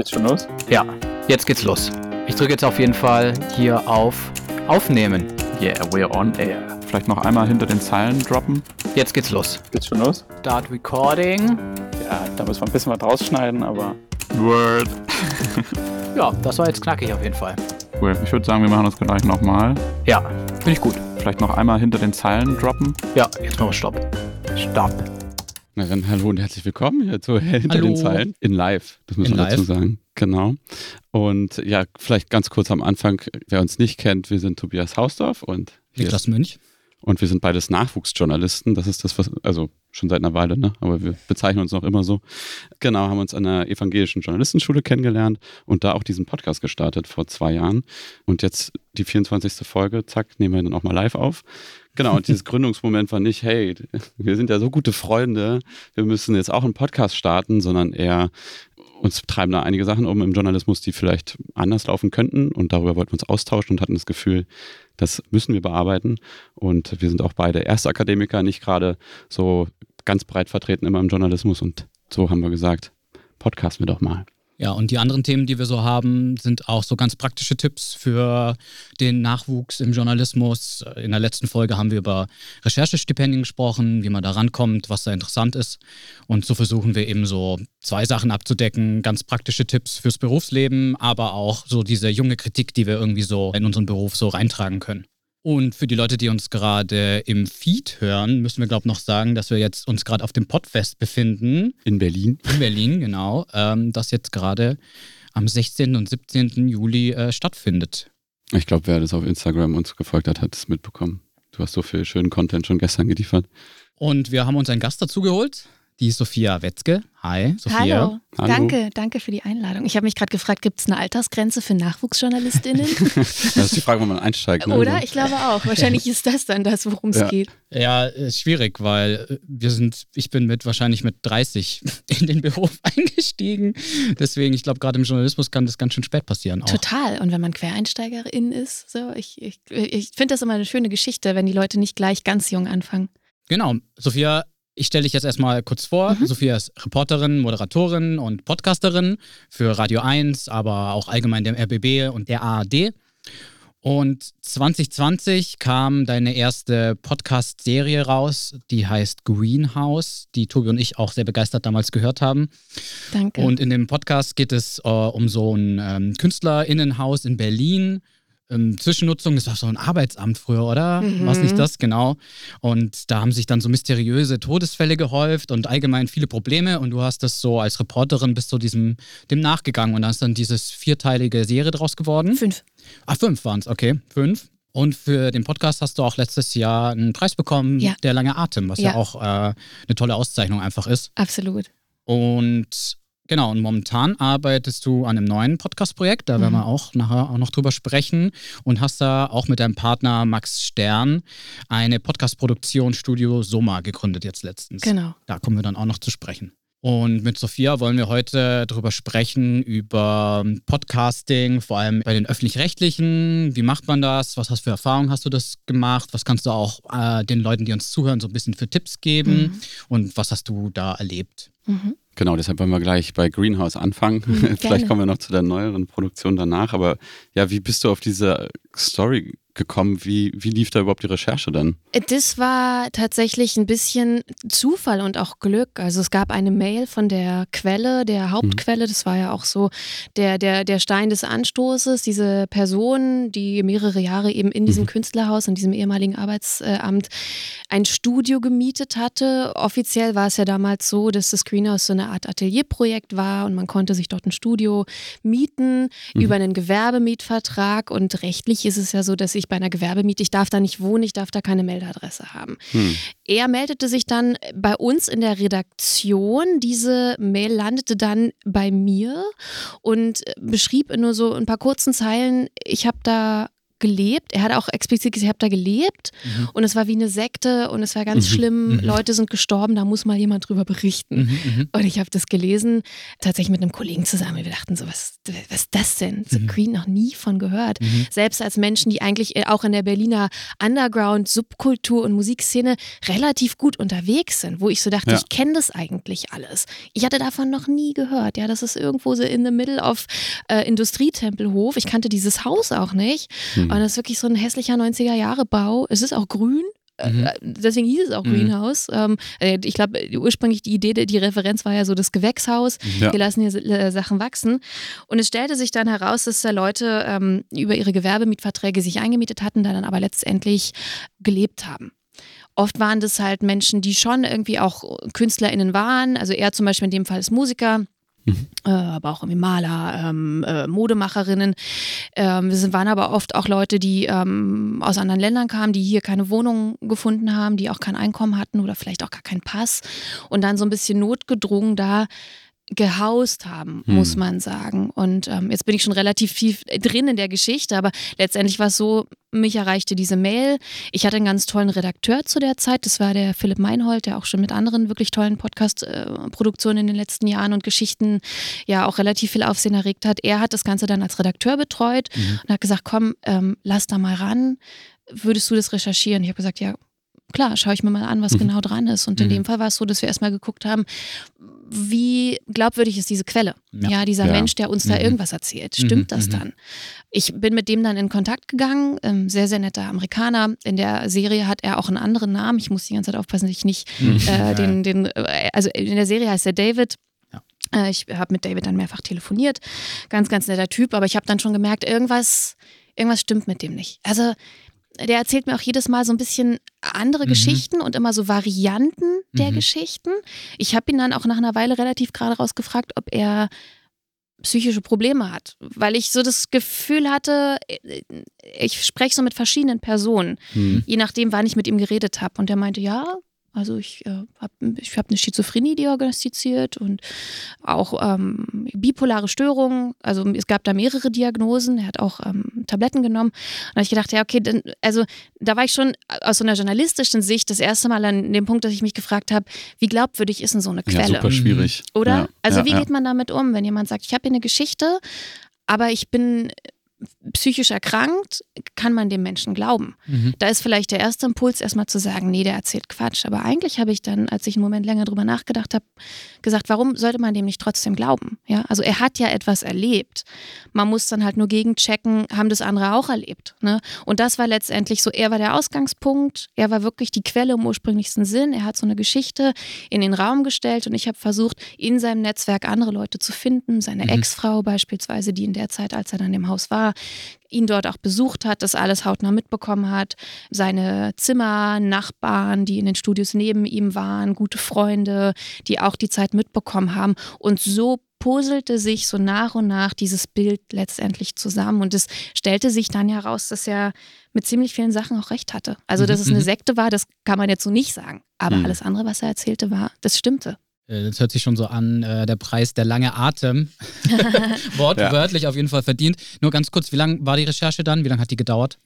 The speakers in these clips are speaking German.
Geht's schon los? Ja, jetzt geht's los. Ich drücke jetzt auf jeden Fall hier auf Aufnehmen. Yeah, we're on air. Vielleicht noch einmal hinter den Zeilen droppen. Jetzt geht's los. Geht's schon los? Start Recording. Ja, da müssen wir ein bisschen was rausschneiden, aber. Word. ja, das war jetzt knackig auf jeden Fall. Cool. Ich würde sagen, wir machen das gleich nochmal. Ja, finde ich gut. Vielleicht noch einmal hinter den Zeilen droppen. Ja, jetzt machen wir Stopp. Stopp. Na dann hallo und herzlich willkommen hier zu Hinter Hallo. den Zeilen in live, das müssen In wir dazu live. sagen. Genau. Und ja, vielleicht ganz kurz am Anfang, wer uns nicht kennt, wir sind Tobias Hausdorf und Niklas Münch. und wir sind beides Nachwuchsjournalisten. Das ist das, was, also schon seit einer Weile, ne? Aber wir bezeichnen uns noch immer so. Genau, haben uns an der evangelischen Journalistenschule kennengelernt und da auch diesen Podcast gestartet vor zwei Jahren. Und jetzt die 24. Folge, zack, nehmen wir dann auch mal live auf. Genau, und dieses Gründungsmoment war nicht, hey, wir sind ja so gute Freunde, wir müssen jetzt auch einen Podcast starten, sondern eher, uns treiben da einige Sachen um im Journalismus, die vielleicht anders laufen könnten. Und darüber wollten wir uns austauschen und hatten das Gefühl, das müssen wir bearbeiten. Und wir sind auch beide Erstakademiker, nicht gerade so ganz breit vertreten immer im Journalismus. Und so haben wir gesagt, podcasten wir doch mal. Ja, und die anderen Themen, die wir so haben, sind auch so ganz praktische Tipps für den Nachwuchs im Journalismus. In der letzten Folge haben wir über Recherchestipendien gesprochen, wie man da rankommt, was da interessant ist. Und so versuchen wir eben so zwei Sachen abzudecken, ganz praktische Tipps fürs Berufsleben, aber auch so diese junge Kritik, die wir irgendwie so in unseren Beruf so reintragen können. Und für die Leute, die uns gerade im Feed hören, müssen wir, glaube ich, noch sagen, dass wir jetzt uns gerade auf dem Podfest befinden. In Berlin. In Berlin, genau. Ähm, das jetzt gerade am 16. und 17. Juli äh, stattfindet. Ich glaube, wer das auf Instagram uns gefolgt hat, hat es mitbekommen. Du hast so viel schönen Content schon gestern geliefert. Und wir haben uns einen Gast dazu geholt, die Sophia Wetzke. Hi, Sophia. Hallo. Hallo. danke, danke für die Einladung. Ich habe mich gerade gefragt, gibt es eine Altersgrenze für NachwuchsjournalistInnen? Das ist die Frage, wo man einsteigt. Ne? Oder? Ich glaube auch. Wahrscheinlich ist das dann das, worum es Ja. geht. Ja, ist schwierig, weil äh, wir sind, ich bin mit wahrscheinlich mit 30 in den Beruf eingestiegen. Deswegen, ich glaube, gerade im Journalismus kann das ganz schön spät passieren. Auch. Total. Und wenn man Quereinsteigerin ist, so, ich, ich, ich finde das immer eine schöne Geschichte, wenn die Leute nicht gleich ganz jung anfangen. Genau. Sophia, ich stelle dich jetzt erstmal kurz vor. Mhm. Sophia ist Reporterin, Moderatorin und Podcasterin für Radio 1, aber auch allgemein dem RBB und der ARD. Und 2020 kam deine erste Podcast-Serie raus, die heißt Greenhouse, die Tobi und ich auch sehr begeistert damals gehört haben. Danke. Und in dem Podcast geht es äh, um so ein ähm, KünstlerInnenhaus in Berlin. Ähm, Zwischennutzung, das war so ein Arbeitsamt früher, oder? Mhm. War es nicht das? Genau. Und da haben sich dann so mysteriöse Todesfälle gehäuft und allgemein viele Probleme. Und du hast das so als Reporterin bis zu diesem, dem nachgegangen. Und da ist dann dieses vierteilige Serie draus geworden. Fünf. Ah, fünf waren es, okay. Fünf. Und für den Podcast hast du auch letztes Jahr einen Preis bekommen, Ja. der lange Atem, was ja, Ja. auch äh, eine tolle Auszeichnung einfach ist. Absolut. Und genau, und momentan arbeitest du an einem neuen Podcast-Projekt, da werden Mhm. wir auch nachher auch noch drüber sprechen. Und hast da auch mit deinem Partner Max Stern eine Podcast-Produktion Studio Soma gegründet jetzt letztens. Genau. Da kommen wir dann auch noch zu sprechen. Und mit Sophia wollen wir heute darüber sprechen, über Podcasting, vor allem bei den öffentlich-rechtlichen. Wie macht man das? Was hast du für Erfahrungen hast du das gemacht? Was kannst du auch äh, den Leuten, die uns zuhören, so ein bisschen für Tipps geben? Mhm. Und was hast du da erlebt? Mhm. Genau, deshalb wollen wir gleich bei Greenhouse anfangen. Mhm, Vielleicht kommen wir noch zu der neueren Produktion danach. Aber ja, wie bist du auf diese Story gekommen? Wie, wie lief da überhaupt die Recherche dann? Das war tatsächlich ein bisschen Zufall und auch Glück. Also es gab eine Mail von der Quelle, der Hauptquelle, das war ja auch so der, der, der Stein des Anstoßes, diese Person, die mehrere Jahre eben in diesem Mhm. Künstlerhaus, in diesem ehemaligen Arbeitsamt, ein Studio gemietet hatte. Offiziell war es ja damals so, dass das Greenhouse so eine Art Atelierprojekt war und man konnte sich dort ein Studio mieten Mhm. über einen Gewerbemietvertrag und rechtlich ist es ja so, dass ich bei einer Gewerbemiete, ich darf da nicht wohnen, ich darf da keine Meldeadresse haben. Hm. Er meldete sich dann bei uns in der Redaktion. Diese Mail landete dann bei mir und beschrieb in nur so ein paar kurzen Zeilen, ich habe da gelebt. Er hat auch explizit gesagt, ich habe da gelebt mhm. und es war wie eine Sekte und es war ganz mhm. schlimm. Mhm. Leute sind gestorben, da muss mal jemand drüber berichten. Mhm. mhm. Und ich habe das gelesen, tatsächlich mit einem Kollegen zusammen. Wir dachten so, was, was ist das denn? So Queen noch nie von gehört. Selbst als Menschen, die eigentlich äh, auch in der Berliner Underground, Subkultur und Musikszene relativ gut unterwegs sind, wo ich so dachte, ja. ich kenne das eigentlich alles. Ich hatte davon noch nie gehört. Ja, das ist irgendwo so in the middle of äh, Industrietempelhof. Ich kannte dieses Haus auch nicht. Mhm. Und das ist wirklich so ein hässlicher 90er-Jahre-Bau. Es ist auch grün. Äh, mhm. Deswegen hieß es auch mhm. Greenhouse. Ähm, äh, ich glaube, ursprünglich die Idee, die Referenz war ja so das Gewächshaus. Ja. Wir lassen hier äh, Sachen wachsen. Und es stellte sich dann heraus, dass da Leute ähm, über ihre Gewerbemietverträge sich eingemietet hatten, da dann aber letztendlich gelebt haben. Oft waren das halt Menschen, die schon irgendwie auch KünstlerInnen waren. Also er zum Beispiel in dem Fall ist Musiker. Mhm. Äh, aber auch irgendwie Maler, ähm, äh, Modemacherinnen. Ähm, es waren aber oft auch Leute, die ähm, aus anderen Ländern kamen, die hier keine Wohnung gefunden haben, die auch kein Einkommen hatten oder vielleicht auch gar keinen Pass und dann so ein bisschen notgedrungen da gehaust haben, hm. muss man sagen. Und ähm, jetzt bin ich schon relativ viel drin in der Geschichte, aber letztendlich war es so, mich erreichte diese Mail. Ich hatte einen ganz tollen Redakteur zu der Zeit, das war der Philipp Meinhold, der auch schon mit anderen wirklich tollen Podcast-Produktionen in den letzten Jahren und Geschichten ja auch relativ viel Aufsehen erregt hat. Er hat das Ganze dann als Redakteur betreut mhm. und hat gesagt, komm, ähm, lass da mal ran. Würdest du das recherchieren? Ich habe gesagt, ja, klar, schaue ich mir mal an, was mhm. genau dran ist. Und in mhm. dem Fall war es so, dass wir erstmal geguckt haben, wie glaubwürdig ist diese Quelle? Ja, ja dieser ja. Mensch, der uns mhm. da irgendwas erzählt. Stimmt mhm. das mhm. dann? Ich bin mit dem dann in Kontakt gegangen, ähm, sehr, sehr netter Amerikaner. In der Serie hat er auch einen anderen Namen. Ich muss die ganze Zeit aufpassen, dass ich nicht mhm. äh, den, den, äh, also in der Serie heißt er David. Äh, ich habe mit David dann mehrfach telefoniert. Ganz, ganz netter Typ, aber ich habe dann schon gemerkt, irgendwas, irgendwas stimmt mit dem nicht. Also der erzählt mir auch jedes Mal so ein bisschen andere mhm. Geschichten und immer so Varianten der mhm. Geschichten. Ich habe ihn dann auch nach einer Weile relativ gerade rausgefragt, ob er psychische Probleme hat, weil ich so das Gefühl hatte, ich spreche so mit verschiedenen Personen, mhm. je nachdem, wann ich mit ihm geredet habe. Und er meinte, ja, also ich äh, habe ich hab eine Schizophrenie diagnostiziert und auch ähm, bipolare Störungen. Also es gab da mehrere Diagnosen. Er hat auch ähm, Tabletten genommen. Und da habe ich gedacht, ja, okay, dann, also da war ich schon aus so einer journalistischen Sicht das erste Mal an dem Punkt, dass ich mich gefragt habe, wie glaubwürdig ist denn so eine Quelle? Ja, super schwierig. Oder? Ja, also ja, wie geht man damit um, wenn jemand sagt, ich habe hier eine Geschichte, aber ich bin psychisch erkrankt, kann man dem Menschen glauben. Mhm. Da ist vielleicht der erste Impuls, erstmal zu sagen, nee, der erzählt Quatsch. Aber eigentlich habe ich dann, als ich einen Moment länger drüber nachgedacht habe, gesagt, warum sollte man dem nicht trotzdem glauben? Ja, also er hat ja etwas erlebt. Man muss dann halt nur gegenchecken, haben das andere auch erlebt. Ne? Und das war letztendlich so, er war der Ausgangspunkt, er war wirklich die Quelle im ursprünglichsten Sinn. Er hat so eine Geschichte in den Raum gestellt und ich habe versucht, in seinem Netzwerk andere Leute zu finden, seine mhm. Ex-Frau beispielsweise, die in der Zeit, als er dann im Haus war, ihn dort auch besucht hat, das alles hautnah mitbekommen hat, seine Zimmer, Nachbarn, die in den Studios neben ihm waren, gute Freunde, die auch die Zeit mitbekommen haben. Und so puzzelte sich so nach und nach dieses Bild letztendlich zusammen. Und es stellte sich dann heraus, dass er mit ziemlich vielen Sachen auch recht hatte. Also, dass es eine mhm. Sekte war, das kann man jetzt so nicht sagen. Aber mhm. alles andere, was er erzählte, war, das stimmte. Äh, das hört sich schon so an, äh, der Preis, der lange Atem. Wortwörtlich ja. auf jeden Fall verdient. Nur ganz kurz, wie lange war die Recherche dann? Wie lange hat die gedauert?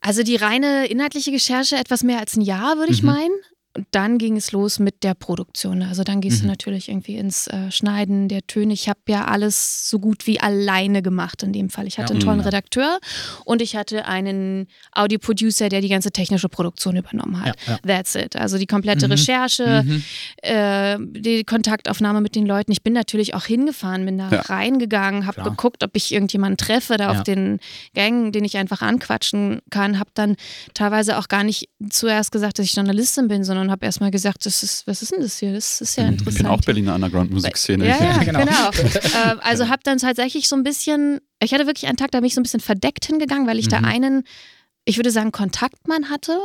Also die reine inhaltliche Recherche etwas mehr als ein Jahr, würde ich mhm. meinen. Und dann ging es los mit der Produktion. Also dann gehst mhm. du natürlich irgendwie ins äh, Schneiden der Töne. Ich habe ja alles so gut wie alleine gemacht in dem Fall. Ich hatte ja. einen tollen mhm. Redakteur und ich hatte einen Audio-Producer, der die ganze technische Produktion übernommen hat. Ja, ja. That's it. Also die komplette mhm. Recherche, mhm. äh, die Kontaktaufnahme mit den Leuten. Ich bin natürlich auch hingefahren, bin da reingegangen, habe geguckt, ob ich irgendjemanden treffe da auf den Gängen, den ich einfach anquatschen kann. Habe dann teilweise auch gar nicht zuerst gesagt, dass ich Journalistin bin, sondern und habe erstmal gesagt, das ist, was ist denn das hier? Das ist ja interessant. Ich bin auch Berliner Underground-Musikszene. Ja, ja, genau. genau. äh, also habe dann tatsächlich so ein bisschen, ich hatte wirklich einen Tag, da bin ich so ein bisschen verdeckt hingegangen, weil ich mhm. da einen, ich würde sagen, Kontaktmann hatte,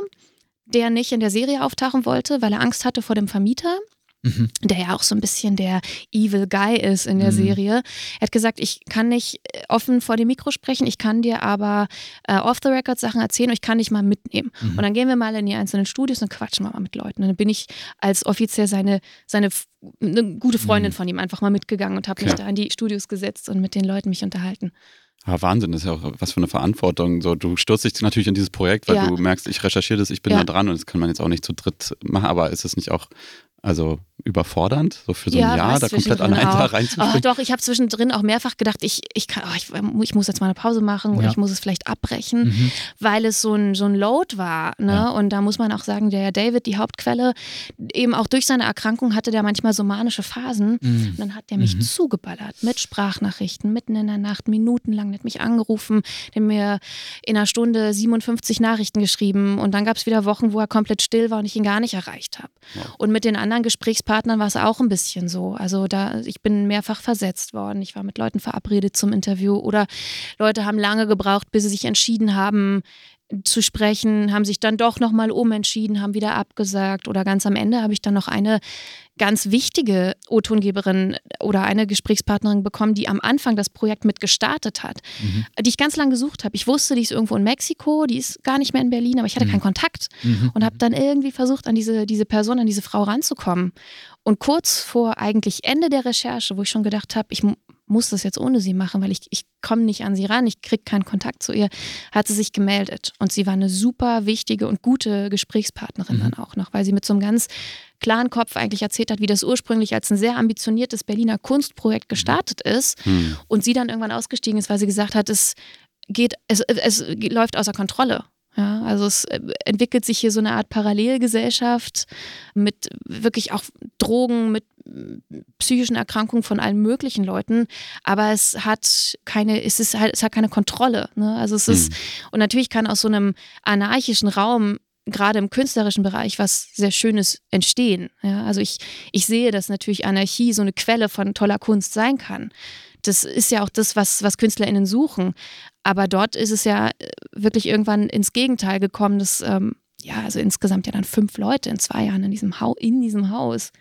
der nicht in der Serie auftauchen wollte, weil er Angst hatte vor dem Vermieter. Mhm. der ja auch so ein bisschen der Evil Guy ist in der mhm. Serie. Er hat gesagt, ich kann nicht äh, offen vor dem Mikro sprechen, ich kann dir aber äh, off-the-record Sachen erzählen und ich kann dich mal mitnehmen. Mhm. Und dann gehen wir mal in die einzelnen Studios und quatschen mal mit Leuten. Und dann bin ich als offiziell seine, seine eine gute Freundin mhm. von ihm einfach mal mitgegangen und habe mich da in die Studios gesetzt und mit den Leuten mich unterhalten. Ah, Wahnsinn, das ist ja auch was für eine Verantwortung. So, du stürzt dich natürlich in dieses Projekt, weil Ja. du merkst, ich recherchiere das, ich bin Ja. da dran und das kann man jetzt auch nicht zu dritt machen, aber ist es nicht auch also überfordernd, so für so ein Ja, Jahr da komplett allein da auch. reinzuspringen? Oh, doch, ich habe zwischendrin auch mehrfach gedacht, ich, ich, kann, oh, ich, ich muss jetzt mal eine Pause machen oder Ja. ich muss es vielleicht abbrechen, Mhm. weil es so ein, so ein Load war. Ne? Ja. Und da muss man auch sagen, der David, die Hauptquelle, eben auch durch seine Erkrankung hatte der manchmal so manische Phasen. Mhm. Und dann hat der mich Mhm. zugeballert mit Sprachnachrichten, mitten in der Nacht, minutenlang, der hat mich angerufen, der hat mir in einer Stunde 57 Nachrichten geschrieben und dann gab es wieder Wochen, wo er komplett still war und ich ihn gar nicht erreicht habe. Wow. Und mit den anderen Gesprächspartnern war es auch ein bisschen so. Also da, ich bin mehrfach versetzt worden. Ich war mit Leuten verabredet zum Interview oder Leute haben lange gebraucht, bis sie sich entschieden haben, zu sprechen, haben sich dann doch nochmal umentschieden, haben wieder abgesagt oder ganz am Ende habe ich dann noch eine ganz wichtige O-Tongeberin oder eine Gesprächspartnerin bekommen, die am Anfang das Projekt mit gestartet hat, Mhm. die ich ganz lange gesucht habe. Ich wusste, die ist irgendwo in Mexiko, die ist gar nicht mehr in Berlin, aber ich hatte Mhm. keinen Kontakt Mhm. und habe dann irgendwie versucht, an diese, diese Person, an diese Frau ranzukommen. Und kurz vor eigentlich Ende der Recherche, wo ich schon gedacht habe, ich muss das jetzt ohne sie machen, weil ich, ich komme nicht an sie ran, ich kriege keinen Kontakt zu ihr, hat sie sich gemeldet. Und sie war eine super wichtige und gute Gesprächspartnerin Mhm. dann auch noch, weil sie mit so einem ganz klaren Kopf eigentlich erzählt hat, wie das ursprünglich als ein sehr ambitioniertes Berliner Kunstprojekt gestartet ist Hm. und sie dann irgendwann ausgestiegen ist, weil sie gesagt hat, es geht, es, es läuft außer Kontrolle. Ja, also es äh, entwickelt sich hier so eine Art Parallelgesellschaft mit wirklich auch Drogen, mit psychischen Erkrankungen von allen möglichen Leuten, aber es hat keine, es ist halt, es hat keine Kontrolle. Ne? Also es ist, und natürlich kann aus so einem anarchischen Raum gerade im künstlerischen Bereich was sehr Schönes entstehen. Ja, also ich, ich sehe, dass natürlich Anarchie so eine Quelle von toller Kunst sein kann. Das ist ja auch das, was, was KünstlerInnen suchen. Aber dort ist es ja äh, wirklich irgendwann ins Gegenteil gekommen, dass ähm, ja, also insgesamt ja dann fünf Leute in zwei Jahren in diesem, Hau in diesem Haus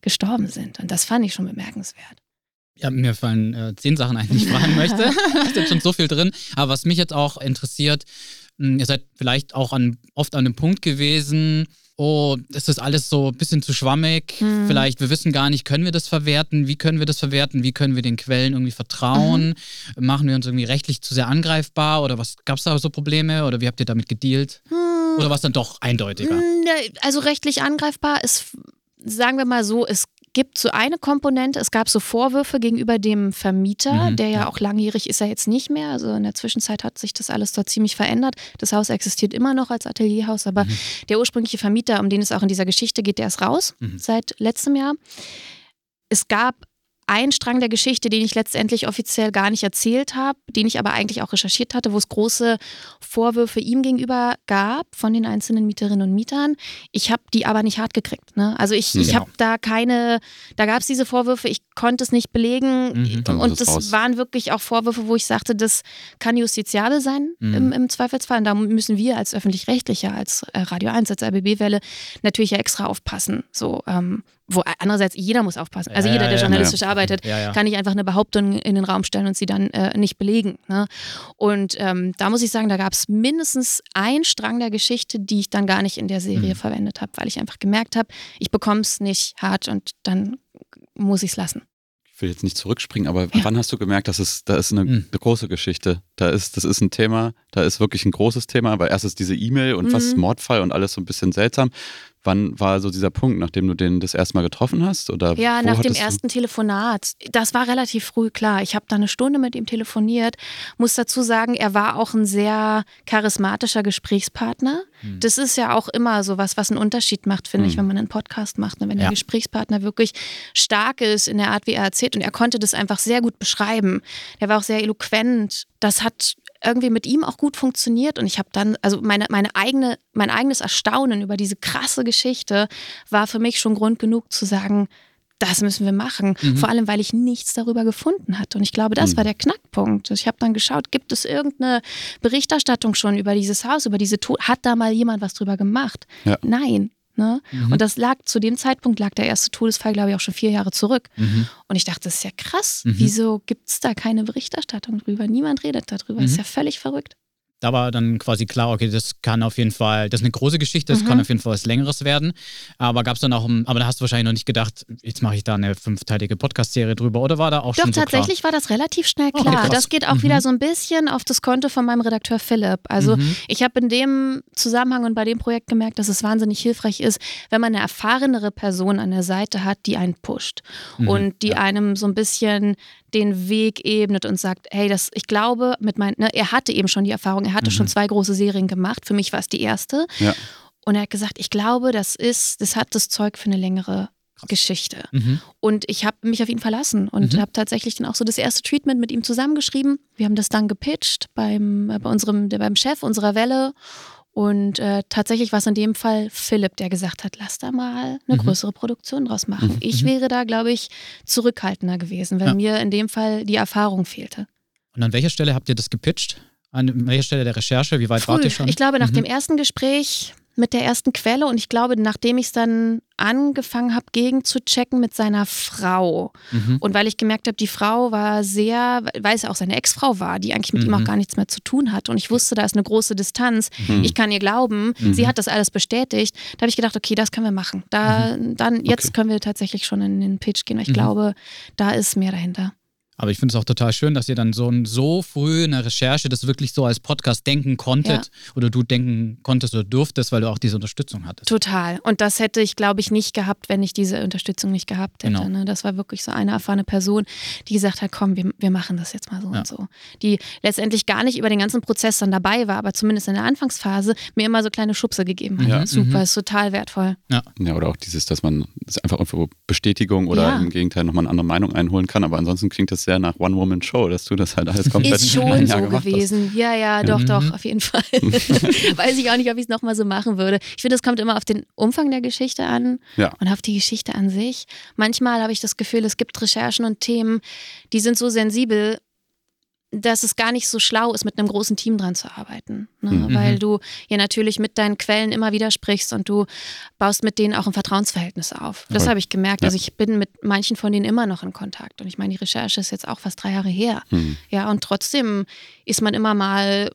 gestorben sind. Und das fand ich schon bemerkenswert. Ja, mir fallen äh, zehn Sachen ein, die ich fragen möchte. Es ist schon so viel drin. Aber was mich jetzt auch interessiert, ihr seid vielleicht auch an, oft an dem Punkt gewesen, oh, ist alles so ein bisschen zu schwammig. Hm. Vielleicht, wir wissen gar nicht, können wir das verwerten? Wie können wir das verwerten? Wie können wir den Quellen irgendwie vertrauen? Machen wir uns irgendwie rechtlich zu sehr angreifbar? Oder was gab es da so Probleme? Oder wie habt ihr damit gedealt? Oder war es dann doch eindeutiger? Ne, Also rechtlich angreifbar ist, sagen wir mal so, es gibt so eine Komponente, es gab so Vorwürfe gegenüber dem Vermieter, Mhm, der ja, ja. auch langjährig ist er jetzt nicht mehr. Also in der Zwischenzeit hat sich das alles dort ziemlich verändert. Das Haus existiert immer noch als Atelierhaus, aber Mhm. der ursprüngliche Vermieter, um den es auch in dieser Geschichte geht, der ist raus Mhm. seit letztem Jahr. Es gab einen Strang der Geschichte, den ich letztendlich offiziell gar nicht erzählt habe, den ich aber eigentlich auch recherchiert hatte, wo es große Vorwürfe ihm gegenüber gab von den einzelnen Mieterinnen und Mietern. Ich habe die aber nicht hart gekriegt. Ne? Also ich, ich Genau. habe da keine, da gab es diese Vorwürfe, ich konnte es nicht belegen Mhm. Und das raus. waren wirklich auch Vorwürfe, wo ich sagte, das kann justiziabel sein Mhm. im, im Zweifelsfall. Und da müssen wir als öffentlich-rechtlicher, als äh, Radio 1, als RBB-Welle natürlich ja extra aufpassen. So, ähm, wo andererseits jeder muss aufpassen. Also Ja, jeder, der ja, journalistisch arbeitet, Ja, ja. kann nicht einfach eine Behauptung in den Raum stellen und sie dann äh, nicht belegen. Ne? Und ähm, da muss ich sagen, da gab es mindestens einen Strang der Geschichte, die ich dann gar nicht in der Serie Mhm. verwendet habe, weil ich einfach gemerkt habe, ich bekomme es nicht hart und dann muss ich es lassen. Ich will jetzt nicht zurückspringen, aber Ja. wann hast du gemerkt, dass es, da ist eine, Hm. eine große Geschichte? Da ist, das ist ein Thema, da ist wirklich ein großes Thema, weil erst ist diese E-Mail und Mhm. Mordfall und alles so ein bisschen seltsam. Wann war so dieser Punkt, nachdem du den das erste Mal getroffen hast? Oder Ja, wo nach dem ersten Telefonat. Das war relativ früh klar. Ich habe da eine Stunde mit ihm telefoniert. Muss dazu sagen, er war auch ein sehr charismatischer Gesprächspartner. Hm. Das ist ja auch immer so was, was einen Unterschied macht, finde ich, Mhm. wenn man einen Podcast macht. Ne? Wenn Ja. der Gesprächspartner wirklich stark ist in der Art, wie er erzählt. Und er konnte das einfach sehr gut beschreiben. Der war auch sehr eloquent. Das hat irgendwie mit ihm auch gut funktioniert. Und ich habe dann, also meine, meine eigene, mein eigenes Erstaunen über diese krasse Geschichte war für mich schon Grund genug zu sagen, das müssen wir machen. Mhm. Vor allem, weil ich nichts darüber gefunden hatte. Und ich glaube, das Mhm. war der Knackpunkt. Ich habe dann geschaut, gibt es irgendeine Berichterstattung schon über dieses Haus, über diese Tod? Hat da mal jemand was drüber gemacht? Ja. Nein. Ne? Mhm. Und das lag zu dem Zeitpunkt, lag der erste Todesfall, glaube ich, auch schon vier Jahre zurück. Mhm. Und ich dachte, das ist ja krass. Mhm. Wieso gibt es da keine Berichterstattung drüber? Niemand redet darüber. Das Mhm. ist ja völlig verrückt. Da war dann quasi klar, okay, das kann auf jeden Fall, das ist eine große Geschichte, das Mhm. kann auf jeden Fall was Längeres werden. Aber gab es dann auch, aber da hast du wahrscheinlich noch nicht gedacht, jetzt mache ich da eine fünfteilige Podcast-Serie drüber oder war da auch Doch, schon so klar? tatsächlich war das relativ schnell Okay, klar. krass. das geht auch Mhm. wieder so ein bisschen auf das Konto von meinem Redakteur Philipp. Also Mhm. ich habe in dem Zusammenhang und bei dem Projekt gemerkt, dass es wahnsinnig hilfreich ist, wenn man eine erfahrenere Person an der Seite hat, die einen pusht Mhm. und die einem so ein bisschen den Weg ebnet und sagt, hey, das, ich glaube, mit meinen, ne, er hatte eben schon die Erfahrung, er hatte Mhm. schon zwei große Serien gemacht. Für mich war es die erste. Ja. Und er hat gesagt, ich glaube, das ist, das hat das Zeug für eine längere Geschichte. Mhm. Und ich habe mich auf ihn verlassen und Mhm. habe tatsächlich dann auch so das erste Treatment mit ihm zusammengeschrieben. Wir haben das dann gepitcht beim, äh, bei unserem, beim Chef unserer Welle. Und äh, tatsächlich war es in dem Fall Philipp, der gesagt hat, lass da mal eine Mhm. größere Produktion draus machen. Mhm. Ich Mhm. wäre da, glaube ich, zurückhaltender gewesen, weil Ja. mir in dem Fall die Erfahrung fehlte. Und an welcher Stelle habt ihr das gepitcht? An welcher Stelle der Recherche? Wie weit wart Früh. ihr schon? Ich glaube, nach Mhm. dem ersten Gespräch mit der ersten Quelle und ich glaube, nachdem ich es dann angefangen habe, gegen zu checken mit seiner Frau. Mhm. Und weil ich gemerkt habe, die Frau war sehr, weil es ja auch seine Ex-Frau war, die eigentlich mit ihm Mhm. auch gar nichts mehr zu tun hat. Und ich wusste, da ist eine große Distanz. Mhm. Ich kann ihr glauben. Mhm. Sie hat das alles bestätigt. Da habe ich gedacht, okay, das können wir machen. Da, dann, jetzt Okay. können wir tatsächlich schon in den Pitch gehen. weil Ich Mhm. glaube, da ist mehr dahinter. Aber ich finde es auch total schön, dass ihr dann so, so früh in der Recherche das wirklich so als Podcast denken konntet oder du denken konntest oder durftest, weil du auch diese Unterstützung hattest. Total. Und das hätte ich, glaube ich, nicht gehabt, wenn ich diese Unterstützung nicht gehabt hätte. Genau. Ne? Das war wirklich so eine erfahrene Person, die gesagt hat, komm, wir, wir machen das jetzt mal so Ja. und so. Die letztendlich gar nicht über den ganzen Prozess dann dabei war, aber zumindest in der Anfangsphase mir immer so kleine Schubse gegeben hat. Ja. Super, Mhm. ist total wertvoll. Ja, oder auch dieses, dass man das einfach irgendwo Bestätigung oder Ja. im Gegenteil nochmal eine andere Meinung einholen kann. Aber ansonsten klingt das sehr nach One-Woman-Show, dass du das halt alles komplett Ist schon so gewesen. Ja, ja, doch, Mhm. doch, auf jeden Fall. Weiß ich auch nicht, ob ich es nochmal so machen würde. Ich finde, es kommt immer auf den Umfang der Geschichte an Ja. und auf die Geschichte an sich. Manchmal habe ich das Gefühl, es gibt Recherchen und Themen, die sind so sensibel, dass es gar nicht so schlau ist, mit einem großen Team dran zu arbeiten. Ne? Mhm. Weil du ja natürlich mit deinen Quellen immer wieder sprichst und du baust mit denen auch ein Vertrauensverhältnis auf. Das habe ich gemerkt. Ja. Also ich bin mit manchen von denen immer noch in Kontakt. Und ich meine, die Recherche ist jetzt auch fast drei Jahre her. Hm. Ja, und trotzdem ist man immer mal,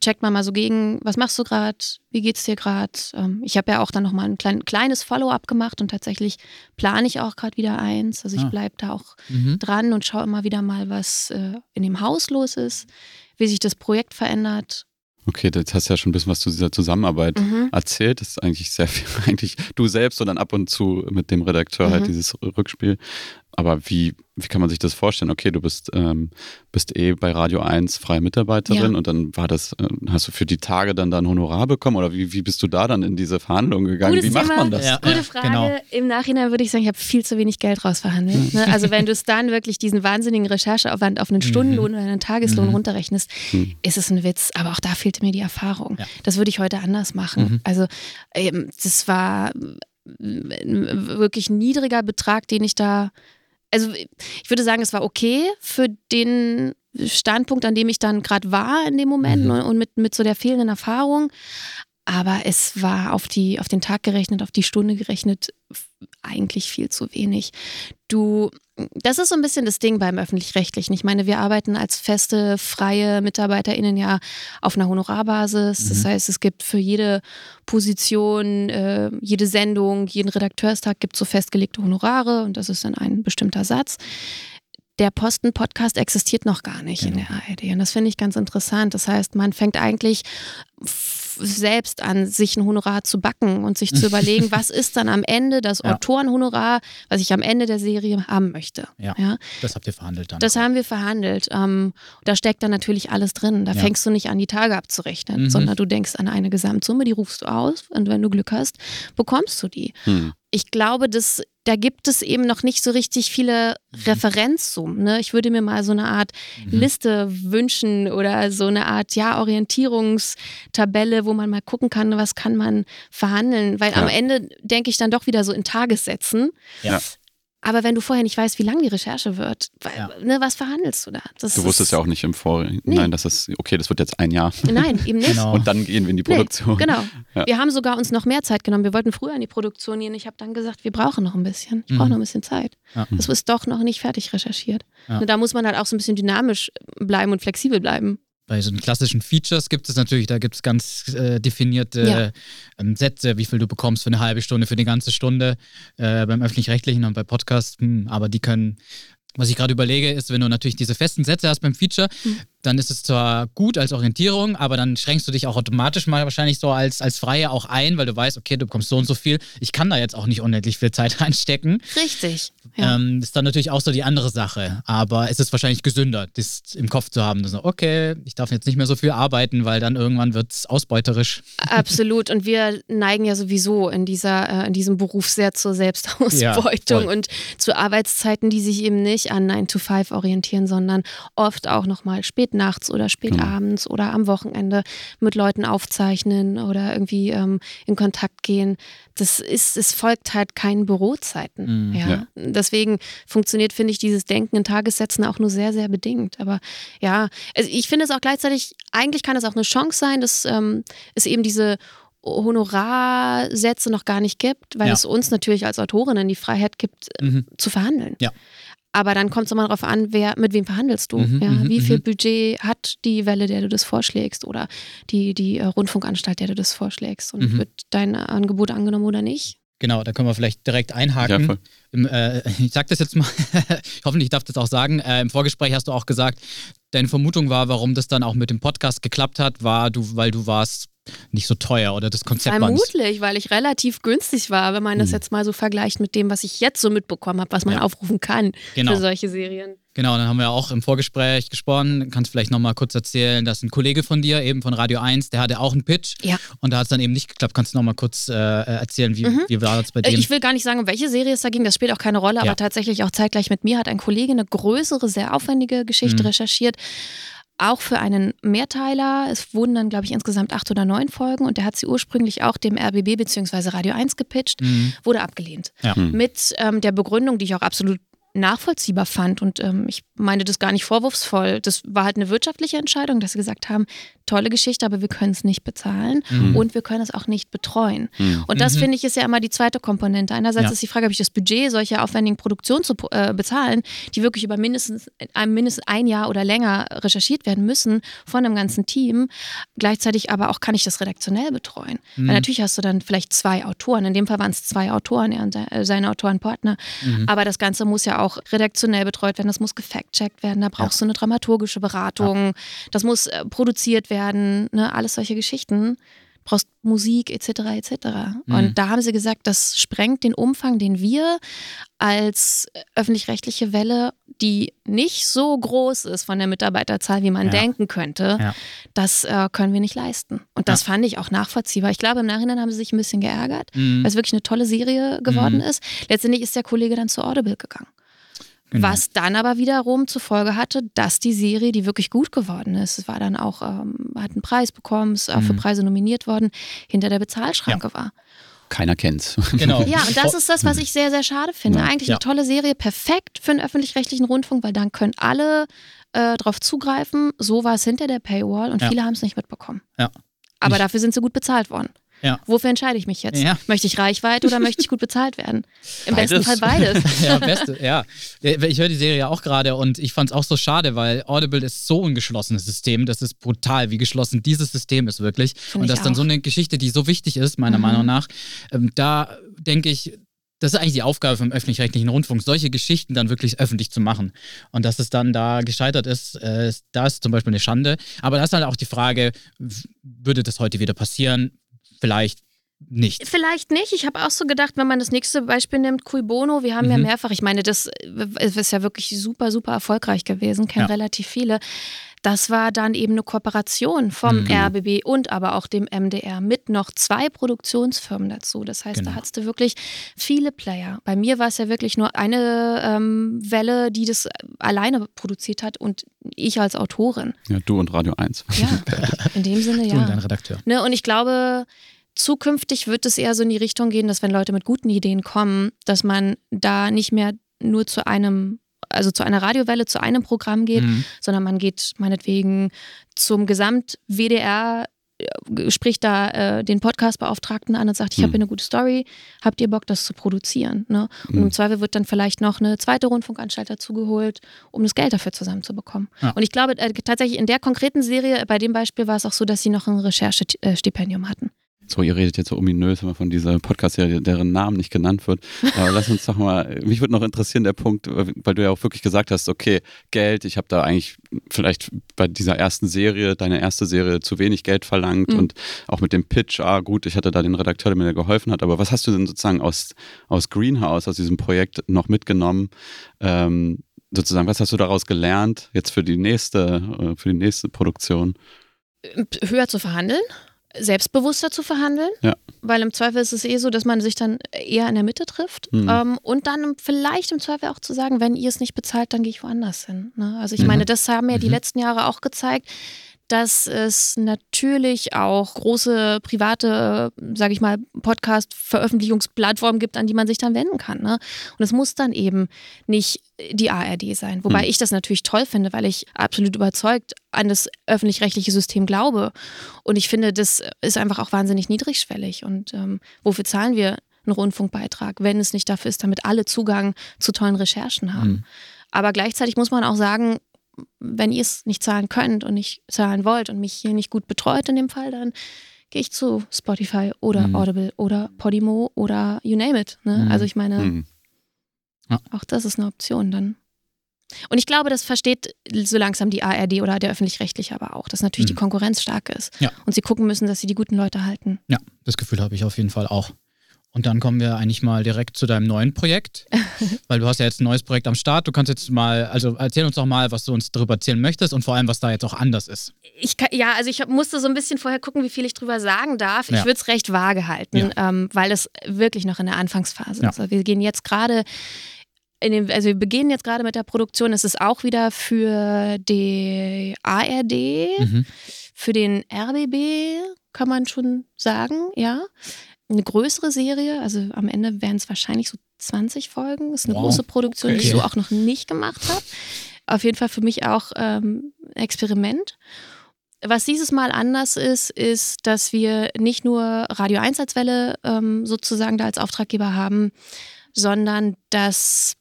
checkt man mal so gegen, was machst du gerade, wie geht's dir gerade? Ähm, ich habe ja auch dann nochmal ein klein, kleines Follow-up gemacht und tatsächlich plane ich auch gerade wieder eins. Also ich Ah. bleibe da auch Mhm. dran und schaue immer wieder mal, was äh, in dem Haus los ist, wie sich das Projekt verändert. Okay, jetzt hast ja schon ein bisschen was zu dieser Zusammenarbeit Mhm. erzählt. Das ist eigentlich sehr viel, eigentlich du selbst und dann ab und zu mit dem Redakteur halt Mhm. dieses Rückspiel. Aber wie, wie kann man sich das vorstellen? Okay, du bist, ähm, bist eh bei Radio 1 freie Mitarbeiterin Ja. und dann war das, äh, hast du für die Tage dann dann Honorar bekommen oder wie, wie bist du da dann in diese Verhandlungen gegangen? Gutes wie macht Thema. man das? Ja. Gute Frage. genau. Im Nachhinein würde ich sagen, ich habe viel zu wenig Geld rausverhandelt. Ne? Also wenn du es dann wirklich diesen wahnsinnigen Rechercheaufwand auf einen Stundenlohn oder einen Tageslohn Mhm. runterrechnest, Hm. ist es ein Witz. Aber auch da fehlte mir die Erfahrung. Ja. Das würde ich heute anders machen. Mhm. Also ähm, das war ein wirklich niedriger Betrag, den ich da. Also ich würde sagen, es war okay für den Standpunkt, an dem ich dann gerade war in dem Moment Mhm. und, und mit, mit so der fehlenden Erfahrung. Aber es war auf, die, auf den Tag gerechnet, auf die Stunde gerechnet, eigentlich viel zu wenig. Du, das ist so ein bisschen das Ding beim Öffentlich-Rechtlichen. Ich meine, wir arbeiten als feste, freie MitarbeiterInnen ja auf einer Honorarbasis. Das Mhm. heißt, es gibt für jede Position, äh, jede Sendung, jeden Redakteurstag gibt es so festgelegte Honorare und das ist dann ein bestimmter Satz. Der Posten-Podcast existiert noch gar nicht in Genau. der ARD. Und das finde ich ganz interessant. Das heißt, man fängt eigentlich selbst an, sich ein Honorar zu backen und sich zu überlegen, was ist dann am Ende das Ja. Autorenhonorar, was ich am Ende der Serie haben möchte. Ja. Ja? Das habt ihr verhandelt dann. Das haben wir verhandelt. Ähm, da steckt dann natürlich alles drin. Da Ja. fängst du nicht an, die Tage abzurechnen, Mhm. sondern du denkst an eine Gesamtsumme, die rufst du aus und wenn du Glück hast, bekommst du die. Hm. Ich glaube, dass, da gibt es eben noch nicht so richtig viele Referenzsummen. Ne? Ich würde mir mal so eine Art Mhm. Liste wünschen oder so eine Art ja, Orientierungstabelle, wo man mal gucken kann, was kann man verhandeln. Weil am Ja. Ende denke ich dann doch wieder so in Tagessätzen. Ja. Aber wenn du vorher nicht weißt, wie lang die Recherche wird, Ja. ne, was verhandelst du da? Das Du wusstest ist, ja auch nicht im Vorhinein, Nee. dass es, okay, das wird jetzt ein Jahr Nein, eben nicht. Genau. und dann gehen wir in die Nee, Produktion. Genau. Ja. Wir haben sogar uns noch mehr Zeit genommen. Wir wollten früher in die Produktion gehen. Ich habe dann gesagt, wir brauchen noch ein bisschen. Ich brauche Mhm. noch ein bisschen Zeit. Ja. Das ist doch noch nicht fertig recherchiert. Da muss man halt auch so ein bisschen dynamisch bleiben und flexibel bleiben. Bei so klassischen Features gibt es natürlich, da gibt es ganz äh, definierte Ja. ähm, Sätze, wie viel du bekommst für eine halbe Stunde, für eine ganze Stunde äh, beim öffentlich-rechtlichen und bei Podcasts, hm, aber die können, was ich gerade überlege, ist, wenn du natürlich diese festen Sätze hast beim Feature, dann ist es zwar gut als Orientierung, aber dann schränkst du dich auch automatisch mal wahrscheinlich so als, als Freie auch ein, weil du weißt, okay, du bekommst so und so viel. Ich kann da jetzt auch nicht unendlich viel Zeit reinstecken. Richtig. Ja. Ähm, ist dann natürlich auch so die andere Sache. Aber es ist wahrscheinlich gesünder, das im Kopf zu haben. dass So, okay, ich darf jetzt nicht mehr so viel arbeiten, weil dann irgendwann wird es ausbeuterisch. Absolut. Und wir neigen ja sowieso in, dieser, äh, in diesem Beruf sehr zur Selbstausbeutung voll. und zu Arbeitszeiten, die sich eben nicht an 9 to 5 orientieren, sondern oft auch nochmal spät nachts oder spät Genau. abends oder am Wochenende mit Leuten aufzeichnen oder irgendwie ähm, in Kontakt gehen. Das ist, es folgt halt keinen Bürozeiten. Mhm. ja. Ja. Deswegen funktioniert, finde ich, dieses Denken in Tagessätzen auch nur sehr, sehr bedingt. Aber ja, also ich finde es auch gleichzeitig, eigentlich kann es auch eine Chance sein, dass ähm, es eben diese Honorarsätze noch gar nicht gibt, weil Ja. es uns natürlich als Autorinnen die Freiheit gibt, äh, Mhm. zu verhandeln. Ja. Aber dann kommt es immer darauf an, wer, mit wem verhandelst du? Mhm, ja, mhm, wie viel mhm. Budget hat die Welle, der du das vorschlägst oder die, die äh, Rundfunkanstalt, der du das vorschlägst? Und Mhm. wird dein Angebot angenommen oder nicht? Genau, da können wir vielleicht direkt einhaken. Ja, voll. Im, äh, ich sag das jetzt mal, hoffentlich darf das auch sagen. Äh, Im Vorgespräch hast du auch gesagt, deine Vermutung war, warum das dann auch mit dem Podcast geklappt hat, war du, weil du warst nicht so teuer oder das Konzept war. Vermutlich, weil ich relativ günstig war, wenn man das Mhm. jetzt mal so vergleicht mit dem, was ich jetzt so mitbekommen habe, was man Ja. aufrufen kann Genau. für solche Serien. Genau, dann haben wir auch im Vorgespräch gesprochen. Kannst vielleicht nochmal kurz erzählen, dass ein Kollege von dir, eben von Radio 1, der hatte auch einen Pitch. Ja. Und da hat es dann eben nicht geklappt. Kannst du nochmal kurz äh, erzählen, wie, Mhm. wie war das bei Äh, dir? Ich will gar nicht sagen, um welche Serie es da ging, das spielt auch keine Rolle, Ja. aber tatsächlich auch zeitgleich mit mir hat ein Kollege eine größere, sehr aufwendige Geschichte Mhm. recherchiert. Auch für einen Mehrteiler. Es wurden dann, glaube ich, insgesamt acht oder neun Folgen und der hat sie ursprünglich auch dem RBB bzw. Radio 1 gepitcht, Mhm. wurde abgelehnt. Ja. Mhm. Mit ähm, der Begründung, die ich auch absolut nachvollziehbar fand und ähm, ich meine das gar nicht vorwurfsvoll. Das war halt eine wirtschaftliche Entscheidung, dass sie gesagt haben, tolle Geschichte, aber wir können es nicht bezahlen Mhm. und wir können es auch nicht betreuen. Mhm. Und das Mhm. finde ich ist ja immer die zweite Komponente. Einerseits Ja. ist die Frage, habe ich das Budget, solche aufwendigen Produktionen zu äh, bezahlen, die wirklich über mindestens ein, mindestens ein Jahr oder länger recherchiert werden müssen von einem ganzen Team. Gleichzeitig aber auch kann ich das redaktionell betreuen. Mhm. Weil natürlich hast du dann vielleicht zwei Autoren. In dem Fall waren es zwei Autoren, er und äh, seine Autorenpartner. Mhm. Aber das Ganze muss ja auch redaktionell betreut werden, das muss gefact-checkt werden, da brauchst du eine dramaturgische Beratung, das muss äh, produziert werden, ne? alles solche Geschichten. Brauchst Musik etc. etc. Mhm. Und da haben sie gesagt, das sprengt den Umfang, den wir als öffentlich-rechtliche Welle, die nicht so groß ist von der Mitarbeiterzahl, wie man Ja. denken könnte, Ja. das äh, können wir nicht leisten. Und das fand ich auch nachvollziehbar. Ich glaube, im Nachhinein haben sie sich ein bisschen geärgert, Mhm. weil es wirklich eine tolle Serie geworden Mhm. ist. Letztendlich ist der Kollege dann zu Audible gegangen. Genau. Was dann aber wiederum zur Folge hatte, dass die Serie, die wirklich gut geworden ist, es war dann auch, ähm, hat einen Preis bekommen, ist auch für Mhm. Preise nominiert worden, hinter der Bezahlschranke war. Keiner kennt's. Genau. Ja, und das ist das, was ich sehr, sehr schade finde. Ja. Eigentlich Ja. eine tolle Serie, perfekt für einen öffentlich-rechtlichen Rundfunk, weil dann können alle äh, drauf zugreifen. So war es hinter der Paywall und Ja. viele haben es nicht mitbekommen. Ja. Aber Ich- dafür sind sie gut bezahlt worden. Ja. Wofür entscheide ich mich jetzt? Ja. Möchte ich Reichweite oder möchte ich gut bezahlt werden? Im besten Beides. Fall beides. ja, beste, ja. Ich höre die Serie ja auch gerade und ich fand es auch so schade, weil Audible ist so ein geschlossenes System. Das ist brutal, wie geschlossen dieses System ist wirklich. Find und das ist dann so eine Geschichte, die so wichtig ist, meiner Mhm. Meinung nach. Ähm, da denke ich, das ist eigentlich die Aufgabe vom öffentlich-rechtlichen Rundfunk, solche Geschichten dann wirklich öffentlich zu machen. Und dass es dann da gescheitert ist, äh, ist- da ist zum Beispiel eine Schande. Aber da ist halt auch die Frage, würde das heute wieder passieren? Vielleicht nicht. Vielleicht nicht. Ich habe auch so gedacht, wenn man das nächste Beispiel nimmt, Cui Bono, wir haben ja Mhm. mehrfach, ich meine, das äh, ist ja wirklich super, super erfolgreich gewesen, kennen Ja. relativ viele. Das war dann eben eine Kooperation vom Mhm. RBB und aber auch dem MDR mit noch zwei Produktionsfirmen dazu. Das heißt, Genau. da hattest du wirklich viele Player. Bei mir war es ja wirklich nur eine ähm, Welle, die das alleine produziert hat und ich als Autorin. Ja, du und Radio 1. Ja, in dem Sinne Du und dein ja. Redakteur. Ne, und ich glaube, zukünftig wird es eher so in die Richtung gehen, dass wenn Leute mit guten Ideen kommen, dass man da nicht mehr nur zu einem, also zu einer Radiowelle, zu einem Programm geht, Mhm. sondern man geht meinetwegen zum Gesamt-WDR äh, spricht da äh, den Podcast-Beauftragten an und sagt, ich Mhm. habe hier eine gute Story, habt ihr Bock, das zu produzieren? Ne? Und Mhm. im Zweifel wird dann vielleicht noch eine zweite Rundfunkanstalt dazugeholt, um das Geld dafür zusammenzubekommen. Ja. Und ich glaube äh, tatsächlich in der konkreten Serie, bei dem Beispiel war es auch so, dass sie noch ein Recherchestipendium hatten. So, ihr redet jetzt so ominös immer von dieser Podcast-Serie, deren Namen nicht genannt wird. Aber lass uns doch mal, mich würde noch interessieren der Punkt, weil du ja auch wirklich gesagt hast, okay, Geld, ich habe da eigentlich vielleicht bei dieser ersten Serie, deine erste Serie, zu wenig Geld verlangt Mhm. und auch mit dem Pitch, ah gut, ich hatte da den Redakteur, der mir da geholfen hat. Aber was hast du denn sozusagen aus, aus Greenhouse, aus diesem Projekt noch mitgenommen? Ähm, sozusagen, was hast du daraus gelernt jetzt für die nächste, äh, für die nächste Produktion? höher zu verhandeln, selbstbewusster zu verhandeln, Ja. weil im Zweifel ist es eh so, dass man sich dann eher in der Mitte trifft Mhm. ähm, und dann vielleicht im Zweifel auch zu sagen, wenn ihr es nicht bezahlt, dann gehe ich woanders hin. Ne? Also ich Mhm. meine, das haben ja die Mhm. letzten Jahre auch gezeigt, dass es natürlich auch große private, sage ich mal, Podcast-Veröffentlichungsplattformen gibt, an die man sich dann wenden kann. Ne? Und es muss dann eben nicht die ARD sein. Wobei Mhm. ich das natürlich toll finde, weil ich absolut überzeugt an das öffentlich-rechtliche System glaube. Und ich finde, das ist einfach auch wahnsinnig niedrigschwellig. Und ähm, wofür zahlen wir einen Rundfunkbeitrag, wenn es nicht dafür ist, damit alle Zugang zu tollen Recherchen haben? Mhm. Aber gleichzeitig muss man auch sagen, wenn ihr es nicht zahlen könnt und nicht zahlen wollt und mich hier nicht gut betreut in dem Fall, dann gehe ich zu Spotify oder Mhm. Audible oder Podimo oder you name it. Ne? Mhm. Also ich meine, Hm. auch das ist eine Option dann. Und ich glaube, das versteht so langsam die ARD oder der öffentlich-rechtliche aber auch, dass natürlich Mhm. die Konkurrenz stark ist. Ja. Und sie gucken müssen, dass sie die guten Leute halten. Ja, das Gefühl habe ich auf jeden Fall auch. Und dann kommen wir eigentlich mal direkt zu deinem neuen Projekt, weil du hast ja jetzt ein neues Projekt am Start. Du kannst jetzt mal, also erzähl uns doch mal, was du uns darüber erzählen möchtest und vor allem, was da jetzt auch anders ist. Ich kann, ja, also ich musste so ein bisschen vorher gucken, wie viel ich drüber sagen darf. Ich Ja. würde es recht vage halten, ähm, weil es wirklich noch in der Anfangsphase Ja. ist. Also wir gehen jetzt gerade in den, also wir beginnen jetzt gerade mit der Produktion. Es ist auch wieder für die ARD, Mhm. für den RBB, kann man schon sagen, ja. Eine größere Serie, also am Ende werden es wahrscheinlich so 20 Folgen. Das ist eine Wow. große Produktion, die ich Okay. so auch noch nicht gemacht habe. Auf jeden Fall für mich auch ähm, ein Experiment. Was dieses Mal anders ist, ist, dass wir nicht nur Radio 1 als Welle ähm, sozusagen da als Auftraggeber haben, sondern dass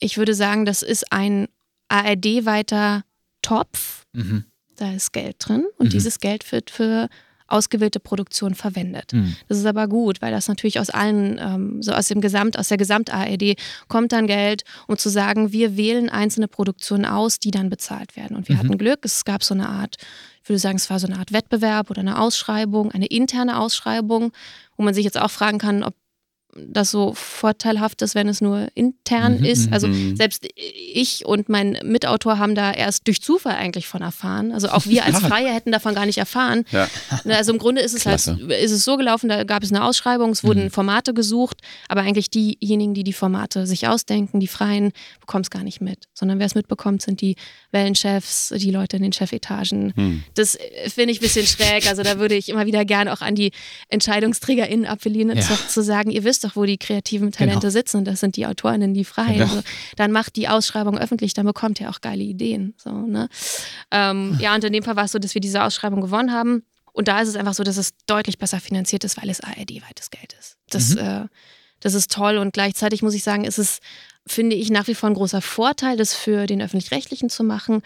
ich würde sagen, das ist ein ARD-weiter Topf. Mhm. Da ist Geld drin und Mhm. dieses Geld wird für ausgewählte Produktion verwendet. Mhm. Das ist aber gut, weil das natürlich aus allen, ähm, so aus dem Gesamt, aus der Gesamt-ARD kommt dann Geld, um zu sagen, wir wählen einzelne Produktionen aus, die dann bezahlt werden. Und wir Mhm. hatten Glück, es gab so eine Art, ich würde sagen, es war so eine Art Wettbewerb oder eine Ausschreibung, eine interne Ausschreibung, wo man sich jetzt auch fragen kann, ob das so vorteilhaft ist, wenn es nur intern Mhm, ist. mhm. Also Mhm. selbst ich und mein Mitautor haben da erst durch Zufall eigentlich von erfahren. Also auch wir als. Freie hätten davon gar nicht erfahren. Ja. Also im Grunde ist es, halt, ist es so gelaufen, da gab es eine Ausschreibung, es wurden Mhm. Formate gesucht, aber eigentlich diejenigen, die die Formate sich ausdenken, die Freien, bekommen es gar nicht mit. Sondern wer es mitbekommt, sind die Wellenchefs, die Leute in den Chefetagen. Hm. Das finde ich ein bisschen schräg. Also da würde ich immer wieder gerne auch an die EntscheidungsträgerInnen appellieren, Ja. zu sagen, ihr wisst doch, wo die kreativen Talente Genau. sitzen und das sind die AutorInnen, die Freien. Ja. Also, dann macht die Ausschreibung öffentlich, dann bekommt ihr auch geile Ideen. So, ne? ähm, ja, und in dem Fall war es so, dass wir diese Ausschreibung gewonnen haben. Und da ist es einfach so, dass es deutlich besser finanziert ist, weil es ARD-weites Geld ist. Das, Mhm. äh, das ist toll und gleichzeitig muss ich sagen, ist es, finde ich, nach wie vor ein großer Vorteil, das für den Öffentlich-Rechtlichen zu machen,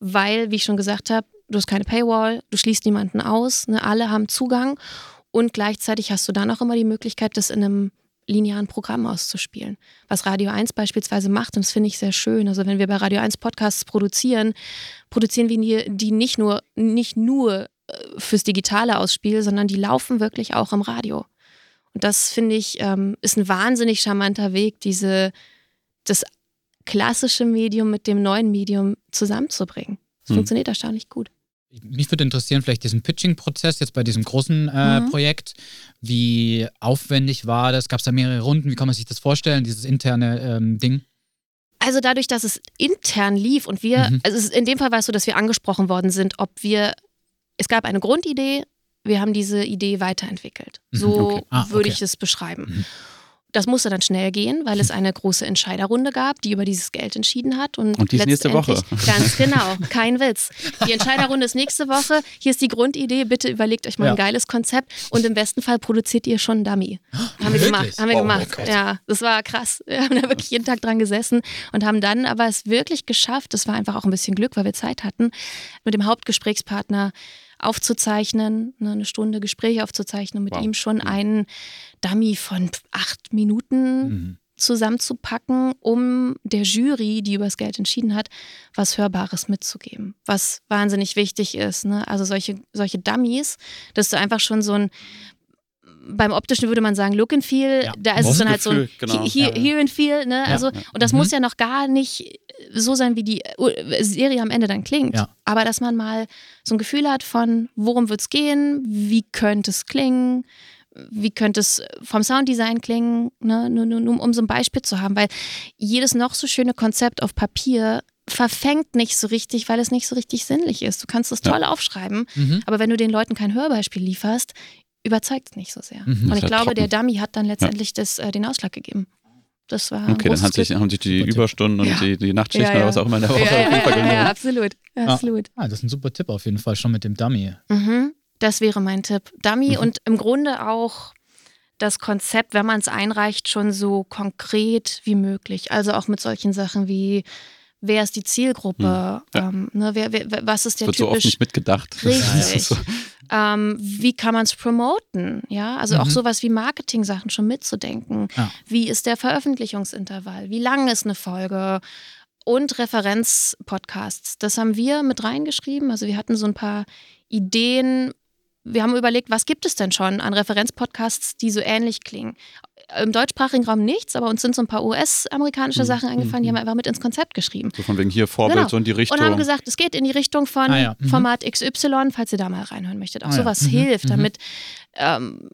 weil, wie ich schon gesagt habe, du hast keine Paywall, du schließt niemanden aus, ne? alle haben Zugang und gleichzeitig hast du dann auch immer die Möglichkeit, das in einem linearen Programm auszuspielen. Was Radio 1 beispielsweise macht, und das finde ich sehr schön. Also wenn wir bei Radio 1 Podcasts produzieren, produzieren wir die, nicht nur, nicht nur äh, fürs digitale Ausspiel, sondern die laufen wirklich auch im Radio. Und das finde ich, ähm, ist ein wahnsinnig charmanter Weg, diese, das klassische Medium mit dem neuen Medium zusammenzubringen. Das Hm. funktioniert erstaunlich gut. Mich würde interessieren, vielleicht diesen Pitching-Prozess jetzt bei diesem großen äh, Mhm. Projekt. Wie aufwendig war das? Gab es da mehrere Runden? Wie kann man sich das vorstellen, dieses interne ähm, Ding? Also dadurch, dass es intern lief und wir, Mhm. also in dem Fall war es so, dass wir angesprochen worden sind, ob wir, es gab eine Grundidee, wir haben diese Idee weiterentwickelt. Mhm, So okay. Ah, würde okay. ich es beschreiben. Mhm. Das musste dann schnell gehen, weil es eine große Entscheiderrunde gab, die über dieses Geld entschieden hat. Und, Und die ist nächste Woche. Ganz genau, kein Witz. Die Entscheiderrunde ist nächste Woche. Hier ist die Grundidee. Bitte überlegt euch mal Ja. ein geiles Konzept und im besten Fall produziert ihr schon einen Dummy. Haben wir gemacht. Haben wir Oh gemacht. Ja, das war krass. Wir haben da wirklich jeden Tag dran gesessen und haben dann aber es wirklich geschafft. Das war einfach auch ein bisschen Glück, weil wir Zeit hatten, mit dem Hauptgesprächspartner aufzuzeichnen, ne, eine Stunde Gespräch aufzuzeichnen, mit Wow. ihm schon einen Dummy von acht Minuten Mhm. zusammenzupacken, um der Jury, die über das Geld entschieden hat, was Hörbares mitzugeben. Was wahnsinnig wichtig ist. Ne? Also solche, solche Dummies, dass du einfach schon so ein beim optischen würde man sagen Look and Feel, Ja. da ist es dann halt so ein genau. He- He- Ja. Hear and Feel, ne? Also, und das Mhm. muss ja noch gar nicht so sein, wie die Serie am Ende dann klingt. Ja. Aber dass man mal so ein Gefühl hat von, worum wird es gehen, wie könnte es klingen, wie könnte es vom Sounddesign klingen, ne? nur, nur, nur um so ein Beispiel zu haben, weil jedes noch so schöne Konzept auf Papier verfängt nicht so richtig, weil es nicht so richtig sinnlich ist. Du kannst es Ja. toll aufschreiben, Mhm. aber wenn du den Leuten kein Hörbeispiel lieferst, überzeugt es nicht so sehr. Mhm. Und ich ja glaube, trocken. der Dummy hat dann letztendlich das, äh, den Ausschlag gegeben. Das war ein Okay, dann hat sich, haben sich die Super Tipp. Überstunden und Ja. die, die Nachtschichten Ja, oder ja. was auch immer in der Woche ja, ja, ja, ja, absolut. absolut. Ah, das ist ein super Tipp auf jeden Fall, schon mit dem Dummy. Mhm. Das wäre mein Tipp. Dummy Mhm. und im Grunde auch das Konzept, wenn man es einreicht, schon so konkret wie möglich. Also auch mit solchen Sachen wie, wer ist die Zielgruppe? Ja. Ähm, ne, wer, wer, was ist der wird so oft typisch nicht mitgedacht. Richtig. so. Ähm, wie kann man es promoten? Ja, also auch Mhm. sowas wie Marketing-Sachen schon mitzudenken. Ja. Wie ist der Veröffentlichungsintervall? Wie lang ist eine Folge? Und Referenzpodcasts. Das haben wir mit reingeschrieben. Also wir hatten so ein paar Ideen. Wir haben überlegt, was gibt es denn schon an Referenzpodcasts, die so ähnlich klingen? Im deutschsprachigen Raum nichts, aber uns sind so ein paar US-amerikanische Mhm. Sachen eingefallen, die Mhm. haben wir einfach mit ins Konzept geschrieben. so von wegen hier Vorbild, Genau. so in die Richtung. Und haben gesagt, es geht in die Richtung von Ah ja, mhm. Format XY, falls ihr da mal reinhören möchtet. Auch Ah ja, sowas mhm, hilft, mhm. damit. Ähm,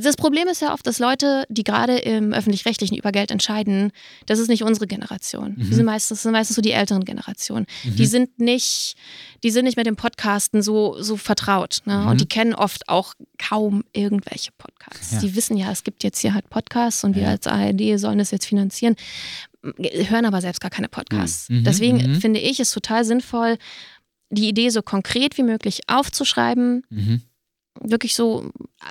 das Problem ist ja oft, dass Leute, die gerade im öffentlich-rechtlichen über Geld entscheiden, das ist nicht unsere Generation. Mhm. Sind meistens, das sind meistens so die älteren Generationen. Die sind nicht, die sind nicht mit dem Podcasten so, so vertraut. Ne? Mhm. Und die kennen oft auch kaum irgendwelche Podcasts. Ja. Die wissen ja, es gibt jetzt hier halt Podcasts und wir Ja. als ARD sollen das jetzt finanzieren hören aber selbst gar keine Podcasts. Mhm, Deswegen mhm. finde ich es total sinnvoll, die Idee so konkret wie möglich aufzuschreiben. Wirklich so,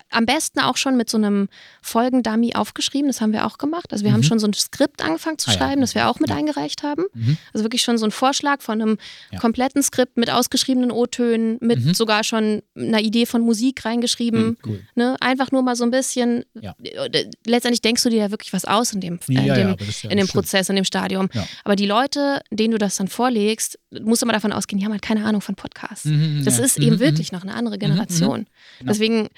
am besten auch schon mit so einem Folgendummy aufgeschrieben. Das haben wir auch gemacht. Also wir haben Mhm. schon so ein Skript angefangen zu Ah ja. schreiben, das wir auch mit eingereicht haben. Mhm. Also wirklich schon so ein Vorschlag von einem Ja. kompletten Skript mit ausgeschriebenen O-Tönen, mit Mhm. sogar schon einer Idee von Musik reingeschrieben. Mhm. Cool. Ne? Einfach nur mal so ein bisschen. Ja. Letztendlich denkst du dir ja wirklich was aus in dem, äh, Ja, in ja, dem ja in dem. Prozess, in dem Stadium. Ja. Aber die Leute, denen du das dann vorlegst, musst du mal davon ausgehen, die haben halt keine Ahnung von Podcasts. Mhm, Das ja. ist Mhm, eben wirklich noch eine andere Generation. Genau. Deswegen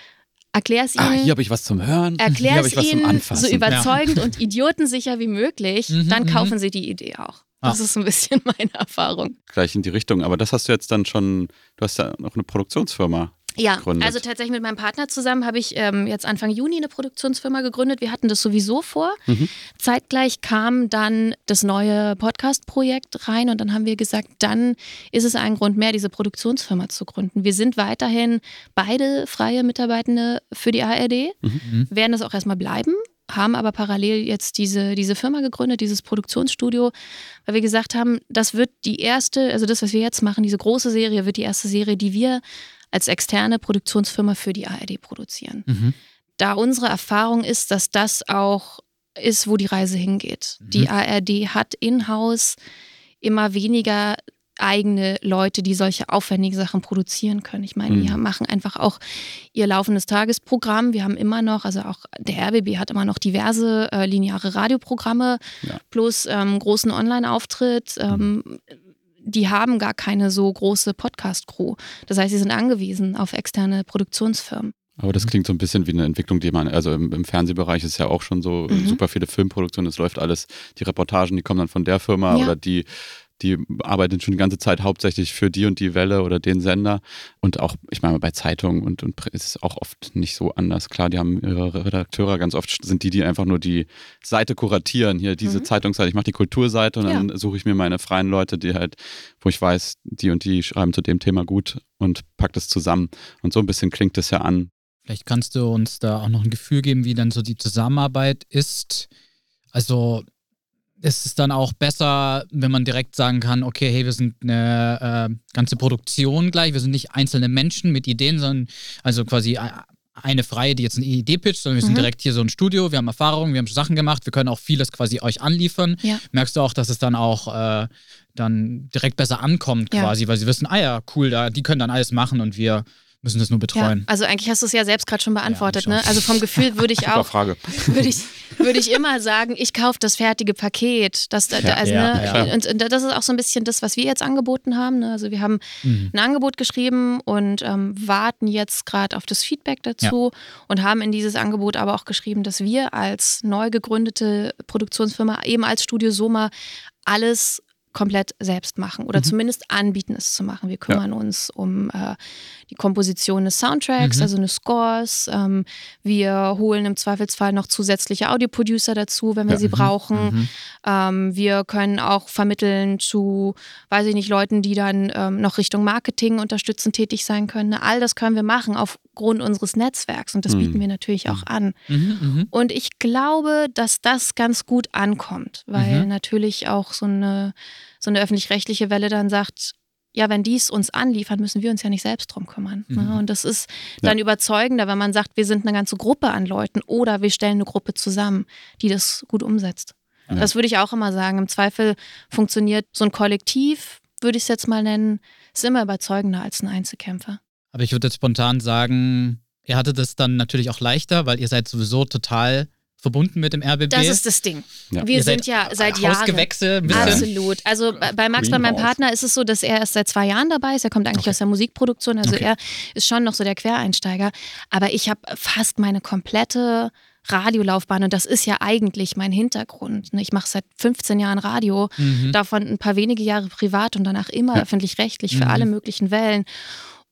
erklär es ah, ihnen. hier habe ich was zum Hören. hier Erklär habe es ich was zum ihnen Anfassen. so überzeugend und idiotensicher wie möglich, Mhm, dann mhm. kaufen sie die Idee auch. Das Ah. ist so ein bisschen meine Erfahrung. Gleich in die Richtung. Aber das hast du jetzt dann schon, du hast ja noch eine Produktionsfirma. Ja, gegründet. also tatsächlich mit meinem Partner zusammen habe ich ähm, jetzt Anfang Juni eine Produktionsfirma gegründet. Wir hatten das sowieso vor. Mhm. Zeitgleich kam dann das neue Podcast-Projekt rein und dann haben wir gesagt, dann ist es ein Grund mehr, diese Produktionsfirma zu gründen. Wir sind weiterhin beide freie Mitarbeitende für die ARD, Mhm. werden das auch erstmal bleiben, haben aber parallel jetzt diese, diese Firma gegründet, dieses Produktionsstudio, weil wir gesagt haben, das wird die erste, also das, was wir jetzt machen, diese große Serie, wird die erste Serie, die wir als externe Produktionsfirma für die ARD produzieren. Mhm. Da unsere Erfahrung ist, dass das auch ist, wo die Reise hingeht. Mhm. Die ARD hat in-house immer weniger eigene Leute, die solche aufwendigen Sachen produzieren können. Ich meine, Mhm. die machen einfach auch ihr laufendes Tagesprogramm. Wir haben immer noch, also auch der RBB hat immer noch diverse äh, lineare Radioprogramme Ja. plus ähm, großen Online-Auftritt. Ähm, die haben gar keine so große Podcast-Crew. Das heißt, sie sind angewiesen auf externe Produktionsfirmen. Aber das klingt so ein bisschen wie eine Entwicklung, die man, also im, im Fernsehbereich ist ja auch schon so Mhm. super viele Filmproduktionen, es läuft alles, die Reportagen, die kommen dann von der Firma Ja. oder die, die arbeiten schon die ganze Zeit hauptsächlich für die und die Welle oder den Sender. Und auch, ich meine, bei Zeitungen und, und ist es auch oft nicht so anders. Klar, die haben ihre Redakteure, ganz oft sind die, die einfach nur die Seite kuratieren. Hier diese Mhm. Zeitungsseite, ich mache die Kulturseite und Ja. dann suche ich mir meine freien Leute, die halt, wo ich weiß, die und die schreiben zu dem Thema gut und pack das zusammen. Und so ein bisschen klingt das ja an. Vielleicht kannst du uns da auch noch ein Gefühl geben, wie dann so die Zusammenarbeit ist. Also ist es dann auch besser, wenn man direkt sagen kann, okay, hey, wir sind eine äh, ganze Produktion gleich, wir sind nicht einzelne Menschen mit Ideen, sondern also quasi eine Freie, die jetzt eine Idee pitcht, sondern wir sind mhm. direkt hier so ein Studio, wir haben Erfahrung, wir haben Sachen gemacht, wir können auch vieles quasi euch anliefern. Ja. Merkst du auch, dass es dann auch äh, dann direkt besser ankommt quasi, ja. weil sie wissen, ah ja, cool, da, die können dann alles machen und wir müssen das nur betreuen. Ja, also eigentlich hast du es ja selbst gerade schon beantwortet. Ja, ne? Also vom Gefühl würde ich auch, Frage. Würde ich, würde ich immer sagen, ich kaufe das fertige Paket. Das, ja, also, ne? und, und, das ist auch so ein bisschen das, was wir jetzt angeboten haben. Ne? Also wir haben mhm. ein Angebot geschrieben und ähm, warten jetzt gerade auf das Feedback dazu und haben in dieses Angebot aber auch geschrieben, dass wir als neu gegründete Produktionsfirma eben als Studio Soma alles komplett selbst machen oder mhm. zumindest anbieten, es zu machen. Wir kümmern ja. uns um äh, die Komposition des Soundtracks, mhm. also des Scores. Ähm, wir holen im Zweifelsfall noch zusätzliche Audioproducer dazu, wenn wir ja. sie mhm. brauchen. Mhm. Ähm, wir können auch vermitteln zu, weiß ich nicht, Leuten, die dann ähm, noch Richtung Marketing unterstützend tätig sein können. All das können wir machen aufgrund unseres Netzwerks und das mhm. bieten wir natürlich auch an. Mhm, und ich glaube, dass das ganz gut ankommt, weil natürlich auch so eine so eine öffentlich-rechtliche Welle dann sagt, ja, wenn die es uns anliefern, müssen wir uns ja nicht selbst drum kümmern. Ne? Mhm. Und das ist dann ja. überzeugender, wenn man sagt, wir sind eine ganze Gruppe an Leuten oder wir stellen eine Gruppe zusammen, die das gut umsetzt. Ja. Das würde ich auch immer sagen. Im Zweifel funktioniert so ein Kollektiv, würde ich es jetzt mal nennen, ist immer überzeugender als ein Einzelkämpfer. Aber ich würde jetzt spontan sagen, ihr hattet es dann natürlich auch leichter, weil ihr seid sowieso total verbunden mit dem RBB. Das ist das Ding. Ja. Wir Ihr sind ja seit Jahren. Hausgewächse. Absolut. Also bei Max, bei meinem Partner, ist es so, dass er erst seit zwei Jahren dabei ist. Er kommt eigentlich okay. aus der Musikproduktion. Also okay. er ist schon noch so der Quereinsteiger. Aber ich habe fast meine komplette Radiolaufbahn und das ist ja eigentlich mein Hintergrund. Ne? Ich mache seit 15 Jahren Radio, mhm. davon ein paar wenige Jahre privat und danach immer ja. öffentlich-rechtlich für mhm. alle möglichen Wellen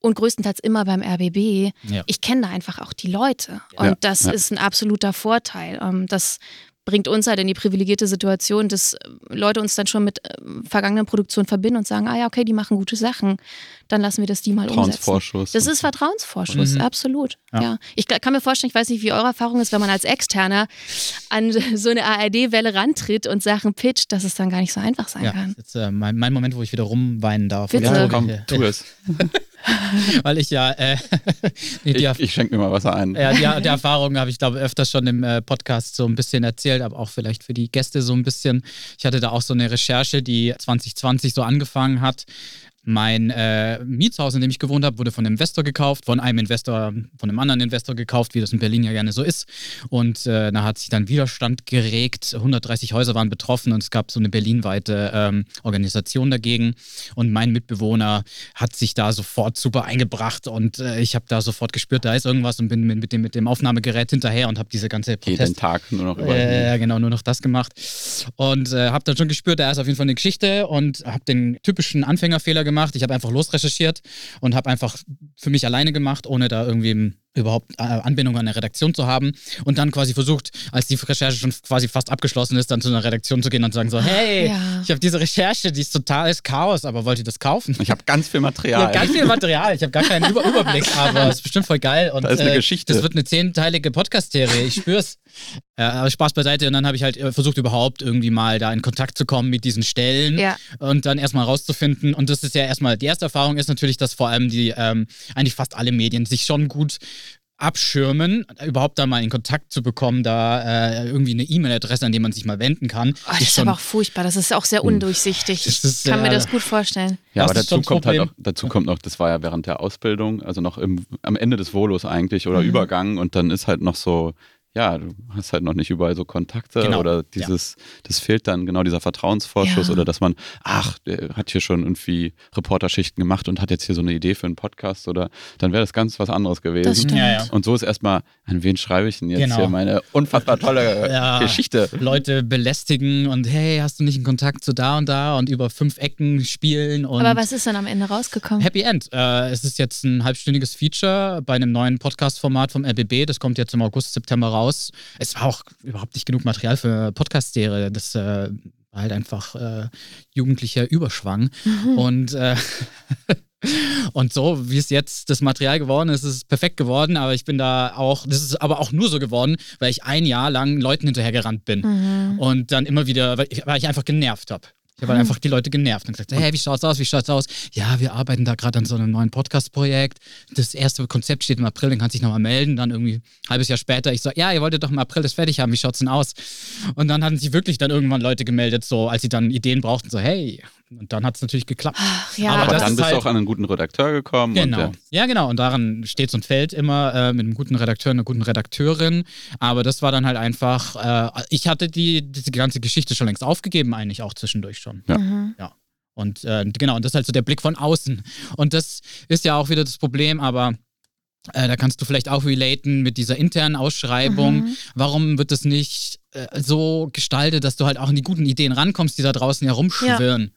und größtenteils immer beim RBB. Ja. Ich kenne da einfach auch die Leute und ja. das ja. ist ein absoluter Vorteil. Ähm, das bringt uns halt in die privilegierte Situation, dass äh, Leute uns dann schon mit äh, vergangenen Produktionen verbinden und sagen, ah ja, okay, die machen gute Sachen, dann lassen wir das die mal umsetzen. Das ist Vertrauensvorschuss, mhm. absolut. Ja. ja. Ich kann mir vorstellen, ich weiß nicht, wie eure Erfahrung ist, wenn man als Externer an so eine ARD-Welle rantritt und Sachen pitcht, dass es dann gar nicht so einfach sein ja, kann. Das ist äh, mein, mein, Moment, wo ich wieder rumweinen darf. Bitte. Ja, komm, tu es. Weil ich ja. Äh, ich, ich schenke mir mal Wasser ein. Ja, die, die Erfahrung habe ich, glaube öfters schon im äh, Podcast so ein bisschen erzählt, aber auch vielleicht für die Gäste so ein bisschen. Ich hatte da auch so eine Recherche, die 2020 so angefangen hat mein äh, Mietshaus, in dem ich gewohnt habe, wurde von einem Investor gekauft, von einem Investor, von einem anderen Investor gekauft, wie das in Berlin ja gerne so ist. Und äh, da hat sich dann Widerstand geregt. 130 Häuser waren betroffen und es gab so eine berlinweite ähm, Organisation dagegen. Und mein Mitbewohner hat sich da sofort super eingebracht und äh, ich habe da sofort gespürt, da ist irgendwas und bin mit, dem, mit dem Aufnahmegerät hinterher und habe diese ganze Protest... Jeden Tag nur noch über. Ja, genau, nur noch das gemacht. Und äh, habe dann schon gespürt, da ist auf jeden Fall eine Geschichte und habe den typischen Anfängerfehler gemacht gemacht. Ich habe einfach losrecherchiert und habe einfach für mich alleine gemacht, ohne da irgendwie überhaupt äh, Anbindung an eine Redaktion zu haben und dann quasi versucht, als die Recherche schon quasi fast abgeschlossen ist, dann zu einer Redaktion zu gehen und zu sagen so, hey, ja. ich habe diese Recherche, die ist totales Chaos, aber wollt ihr das kaufen? Ich habe ganz viel Material. Ich ganz viel Material, ich habe gar keinen Über Überblick, aber es ist bestimmt voll geil und da ist eine äh, Geschichte. das wird eine zehnteilige Podcast-Serie, ich spür's. Äh, aber Spaß beiseite und dann habe ich halt äh, versucht überhaupt irgendwie mal da in Kontakt zu kommen mit diesen Stellen ja. und dann erstmal rauszufinden und das ist ja erstmal, die erste Erfahrung ist natürlich, dass vor allem die, ähm, eigentlich fast alle Medien sich schon gut abschirmen, überhaupt da mal in Kontakt zu bekommen, da äh, irgendwie eine E-Mail-Adresse, an die man sich mal wenden kann. Oh, das ist, ist aber auch furchtbar, das ist auch sehr undurchsichtig. Ich kann mir das gut vorstellen. Ja, aber dazu kommt halt auch, dazu kommt noch, das war ja während der Ausbildung, also noch im, am Ende des Volos eigentlich oder mhm. Übergang und dann ist halt noch so, ja, du hast halt noch nicht überall so Kontakte genau. oder dieses, ja. das fehlt dann genau dieser Vertrauensvorschuss ja. oder dass man, ach, der hat hier schon irgendwie Reporterschichten gemacht und hat jetzt hier so eine Idee für einen Podcast oder dann wäre das ganz was anderes gewesen. Ja, und so ist erstmal, an wen schreibe ich denn jetzt genau. hier meine unfassbar tolle Geschichte? Leute belästigen und hey, hast du nicht einen Kontakt zu da und da und über fünf Ecken spielen und. Aber was ist dann am Ende rausgekommen? Happy End. Äh, es ist jetzt ein halbstündiges Feature bei einem neuen Podcast-Format vom RBB. Das kommt jetzt im August, September raus raus. Es war auch überhaupt nicht genug Material für Podcast-Serie. Das äh, war halt einfach äh, jugendlicher Überschwang. Mhm. Und äh, Und so, wie es jetzt das Material geworden ist, ist es perfekt geworden, aber ich bin da auch, das ist aber auch nur so geworden, weil ich ein Jahr lang Leuten hinterhergerannt bin Mhm. und dann immer wieder, weil ich, weil ich einfach genervt habe. Ich habe halt einfach die Leute genervt und gesagt, hey, wie schaut's aus, wie schaut's aus? Ja, wir arbeiten da gerade an so einem neuen Podcast-Projekt. Das erste Konzept steht im April, dann kannst du dich nochmal melden. Dann irgendwie ein halbes Jahr später, ich so, ja, ihr wolltet doch im April das fertig haben, wie schaut's denn aus? Und dann hatten sich wirklich dann irgendwann Leute gemeldet, so als sie dann Ideen brauchten, so, hey. Und dann hat es natürlich geklappt. Ach, ja, Aber Aber dann ist bist du halt- auch an einen guten Redakteur gekommen. Genau. Und, Ja, genau. Und daran steht und fällt immer äh, mit einem guten Redakteur, einer guten Redakteurin. Aber das war dann halt einfach, äh, ich hatte die, diese ganze Geschichte schon längst aufgegeben, eigentlich auch zwischendurch schon. Ja. Mhm. Und äh, genau, und das ist halt so der Blick von außen. Und das ist ja auch wieder das Problem, aber äh, da kannst du vielleicht auch relaten mit dieser internen Ausschreibung. Mhm. Warum wird das nicht äh, so gestaltet, dass du halt auch an die guten Ideen rankommst, die da draußen herumschwirren?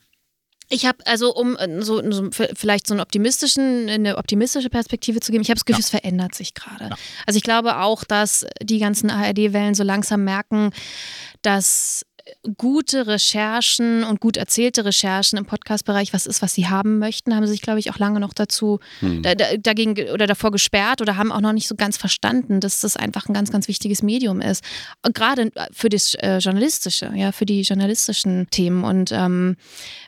Ich habe also, um äh, so, so vielleicht so einen optimistischen, eine optimistische Perspektive zu geben, ich habe das Gefühl, Ja. es verändert sich gerade. Ja. Also ich glaube auch, dass die ganzen ARD-Wellen so langsam merken, dass gute Recherchen und gut erzählte Recherchen im Podcast-Bereich was ist, was sie haben möchten, haben sie sich, glaube ich, auch lange noch dazu Hm. da, da, dagegen ge- oder davor gesperrt oder haben auch noch nicht so ganz verstanden, dass das einfach ein ganz, ganz wichtiges Medium ist. Und Gerade für das äh, Journalistische, ja, für die journalistischen Themen. Und ähm,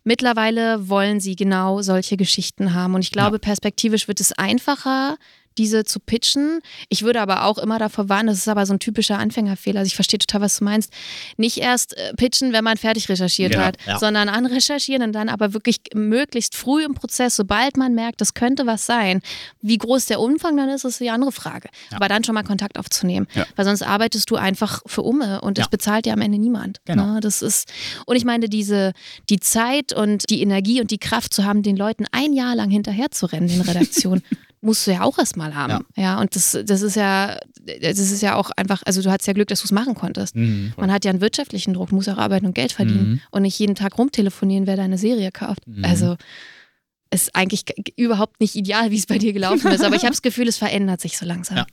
mittlerweile wollen sie genau solche Geschichten haben. Und ich glaube, perspektivisch wird es einfacher, diese zu pitchen. Ich würde aber auch immer davor warnen, das ist aber so ein typischer Anfängerfehler. Also ich verstehe total, was du meinst. Nicht erst äh, pitchen, wenn man fertig recherchiert Genau, hat, ja. sondern anrecherchieren und dann aber wirklich möglichst früh im Prozess, sobald man merkt, das könnte was sein. Wie groß der Umfang dann ist, ist die andere Frage. Ja. Aber dann schon mal Kontakt aufzunehmen. Ja. Weil sonst arbeitest du einfach für Umme und das Ja. bezahlt dir am Ende niemand. Genau. Ne? Das ist, und ich meine, diese, die Zeit und die Energie und die Kraft zu haben, den Leuten ein Jahr lang hinterher zu rennen in Redaktion. musst du ja auch erstmal haben. Ja. und das, das ist ja, das ist ja auch einfach, also du hattest ja Glück, dass du es machen konntest. Mhm. Man hat ja einen wirtschaftlichen Druck, muss auch arbeiten und Geld verdienen Mhm. und nicht jeden Tag rumtelefonieren, wer deine Serie kauft. Mhm. Also ist eigentlich überhaupt nicht ideal, wie es bei dir gelaufen ist, aber ich habe das Gefühl, es verändert sich so langsam. Ja.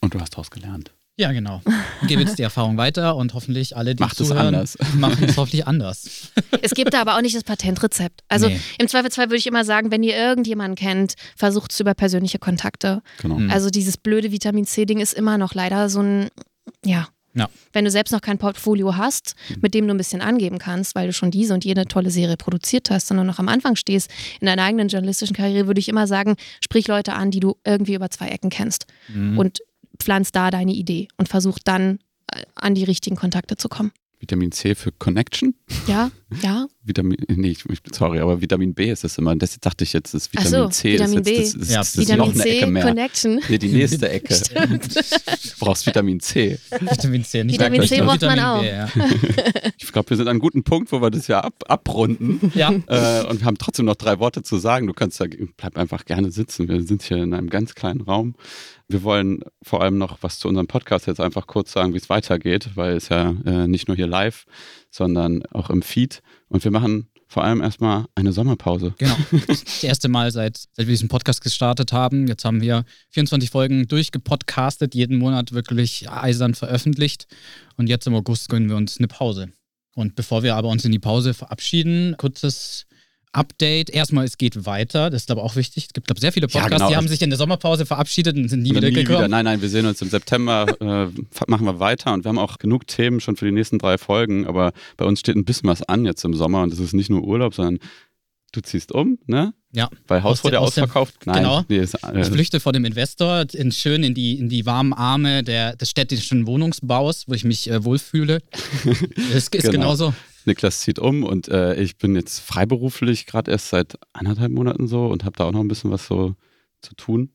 und du hast daraus gelernt. Ja, genau. Ich gebe jetzt die Erfahrung weiter und hoffentlich alle, die Macht es zuhören, anders. machen es hoffentlich anders. Es gibt da aber auch nicht das Patentrezept. Also Nee. im Zweifelsfall würde ich immer sagen, wenn ihr irgendjemanden kennt, versucht es über persönliche Kontakte. Genau. Mhm. Also dieses blöde Vitamin C-Ding ist immer noch leider so ein, ja. Ja. Wenn du selbst noch kein Portfolio hast, mit dem du ein bisschen angeben kannst, weil du schon diese und jene tolle Serie produziert hast, sondern noch am Anfang stehst in deiner eigenen journalistischen Karriere, würde ich immer sagen, sprich Leute an, die du irgendwie über zwei Ecken kennst Mhm. und pflanz da deine Idee und versuch dann äh, an die richtigen Kontakte zu kommen. Vitamin C für Connection. Ja, ja. Vitamin, nee, sorry, aber Vitamin B ist es immer. Das dachte ich jetzt, das Vitamin so, C Vitamin ist jetzt B. das, ist, Ja, das ist Vitamin noch eine C Ecke mehr. Connection. Nee, die nächste Ecke. Du brauchst Vitamin C. Vitamin C, nicht Vitamin C braucht man auch. B, ja. Ich glaube, wir sind an einem guten Punkt, wo wir das ja ab, abrunden. ja. äh, und haben trotzdem noch drei Worte zu sagen. Du kannst da, bleib einfach gerne sitzen. Wir sind hier in einem ganz kleinen Raum. Wir wollen vor allem noch was zu unserem Podcast jetzt einfach kurz sagen, wie es weitergeht, weil es ja äh, nicht nur hier live, sondern auch im Feed. Und wir machen vor allem erstmal eine Sommerpause. Genau. Das erste Mal, seit, seit wir diesen Podcast gestartet haben. Jetzt haben wir 24 Folgen durchgepodcastet, jeden Monat wirklich eisern veröffentlicht. Und jetzt im August gönnen wir uns eine Pause. Und bevor wir aber uns in die Pause verabschieden, kurzes Update. Erstmal, es geht weiter. Das ist, glaube ich, auch wichtig. Es gibt, glaube ich, sehr viele Ja, Podcasts, genau. die haben sich in der Sommerpause verabschiedet und sind nie wieder gekommen. Nein, nein, wir sehen uns im September, äh, machen wir weiter und wir haben auch genug Themen schon für die nächsten drei Folgen, aber bei uns steht ein bisschen was an jetzt im Sommer und es ist nicht nur Urlaub, sondern du ziehst um, ne? Ja. Weil Haus Aus wurde ja ausverkauft. Nein, genau. nee, ist, Ich äh, flüchte vor dem Investor in, schön in die, in die warmen Arme der, des städtischen Wohnungsbaus, wo ich mich äh, wohlfühle. Es ist Genau. genauso. Niklas zieht um und äh, ich bin jetzt freiberuflich gerade erst seit anderthalb Monaten so und habe da auch noch ein bisschen was so zu tun,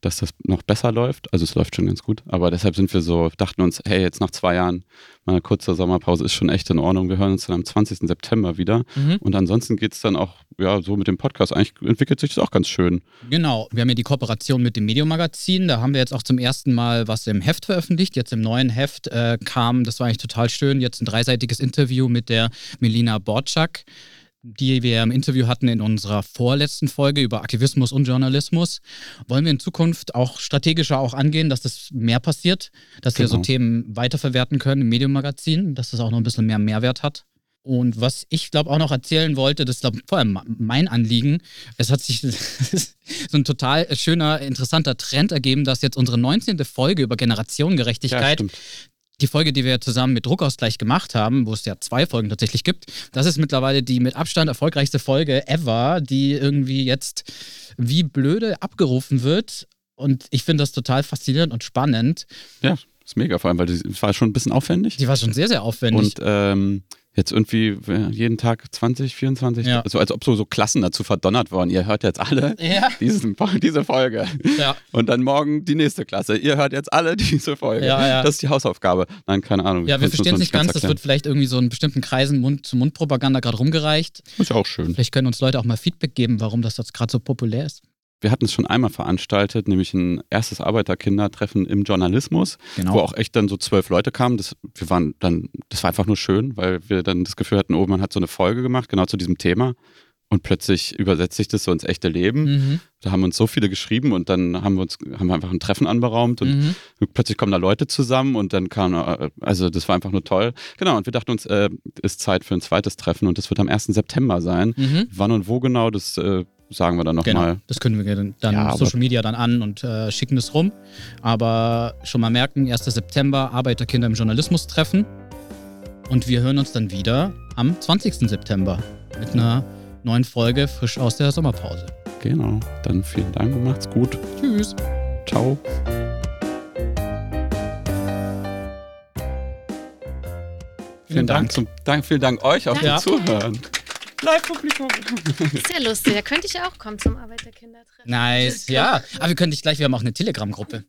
dass das noch besser läuft. Also es läuft schon ganz gut, aber deshalb sind wir so, dachten uns, hey, jetzt nach zwei Jahren mal eine kurze Sommerpause ist schon echt in Ordnung. Wir hören uns dann am 20. September wieder Mhm. und ansonsten geht es dann auch, ja, so mit dem Podcast. Eigentlich entwickelt sich das auch ganz schön. Genau, wir haben ja die Kooperation mit dem Medium-Magazin. Da haben wir jetzt auch zum ersten Mal was im Heft veröffentlicht. Jetzt im neuen Heft äh, kam, das war eigentlich total schön, jetzt ein dreiseitiges Interview mit der Melina Borczak, die wir im Interview hatten in unserer vorletzten Folge über Aktivismus und Journalismus. Wollen wir in Zukunft auch strategischer auch angehen, dass das mehr passiert, dass wir so Genau. Themen weiterverwerten können im Medium-Magazin, dass das auch noch ein bisschen mehr Mehrwert hat. Und was ich glaube auch noch erzählen wollte, das ist glaube vor allem mein Anliegen. Es hat sich so ein total schöner, interessanter Trend ergeben, dass jetzt unsere 19. Folge über Generationengerechtigkeit Ja, die Folge, die wir zusammen mit Druckausgleich gemacht haben, wo es ja zwei Folgen tatsächlich gibt, das ist mittlerweile die mit Abstand erfolgreichste Folge ever, die irgendwie jetzt wie blöde abgerufen wird. Und ich finde das total faszinierend und spannend. Ja, ist mega, vor allem, weil die war schon ein bisschen aufwendig. Die war schon sehr, sehr aufwendig. Und ähm, jetzt irgendwie äh, jeden Tag 20, 24, Ja. also als ob so, so Klassen dazu verdonnert worden. Ihr hört jetzt alle ja, diesen, diese Folge. ja. Und dann morgen die nächste Klasse. Ihr hört jetzt alle diese Folge. Das ist die Hausaufgabe. Nein, keine Ahnung. ja, wir verstehen es nicht ganz. Das erklären. wird vielleicht irgendwie so in bestimmten Kreisen Mund-zu-Mund-Propaganda gerade rumgereicht. Ist ja auch schön. Vielleicht können uns Leute auch mal Feedback geben, warum das jetzt gerade so populär ist. Wir hatten es schon einmal veranstaltet, nämlich ein erstes Arbeiterkindertreffen im Journalismus, Genau. wo auch echt dann so zwölf Leute kamen. Das, wir waren dann, das war einfach nur schön, weil wir dann das Gefühl hatten, oh, man hat so eine Folge gemacht, genau zu diesem Thema. Und plötzlich übersetzt sich das so ins echte Leben. Mhm. Da haben uns so viele geschrieben und dann haben wir uns haben wir einfach ein Treffen anberaumt und Mhm. plötzlich kommen da Leute zusammen und dann kam, also das war einfach nur toll. Genau, und wir dachten uns, äh, ist Zeit für ein zweites Treffen und das wird am 1. September sein. Mhm. Wann und wo genau, das äh, sagen wir dann Genau, nochmal. das können wir dann Ja, aber- Social Media dann an und äh, schicken es rum. Aber schon mal merken, 1. September, Arbeiterkinder im Journalismus treffen. Und wir hören uns dann wieder am 20. September mit einer neuen Folge frisch aus der Sommerpause. Genau, dann vielen Dank und macht's gut. Tschüss. Ciao. Vielen Dank, zum, Dank, vielen Dank euch auch Ja. fürs Zuhören. Live-Publikum. Ist ja lustig, da könnte ich ja auch kommen zum Arbeiterkindertreffen. Nice, ja. Aber wir können dich gleich, wir haben auch eine Telegram-Gruppe.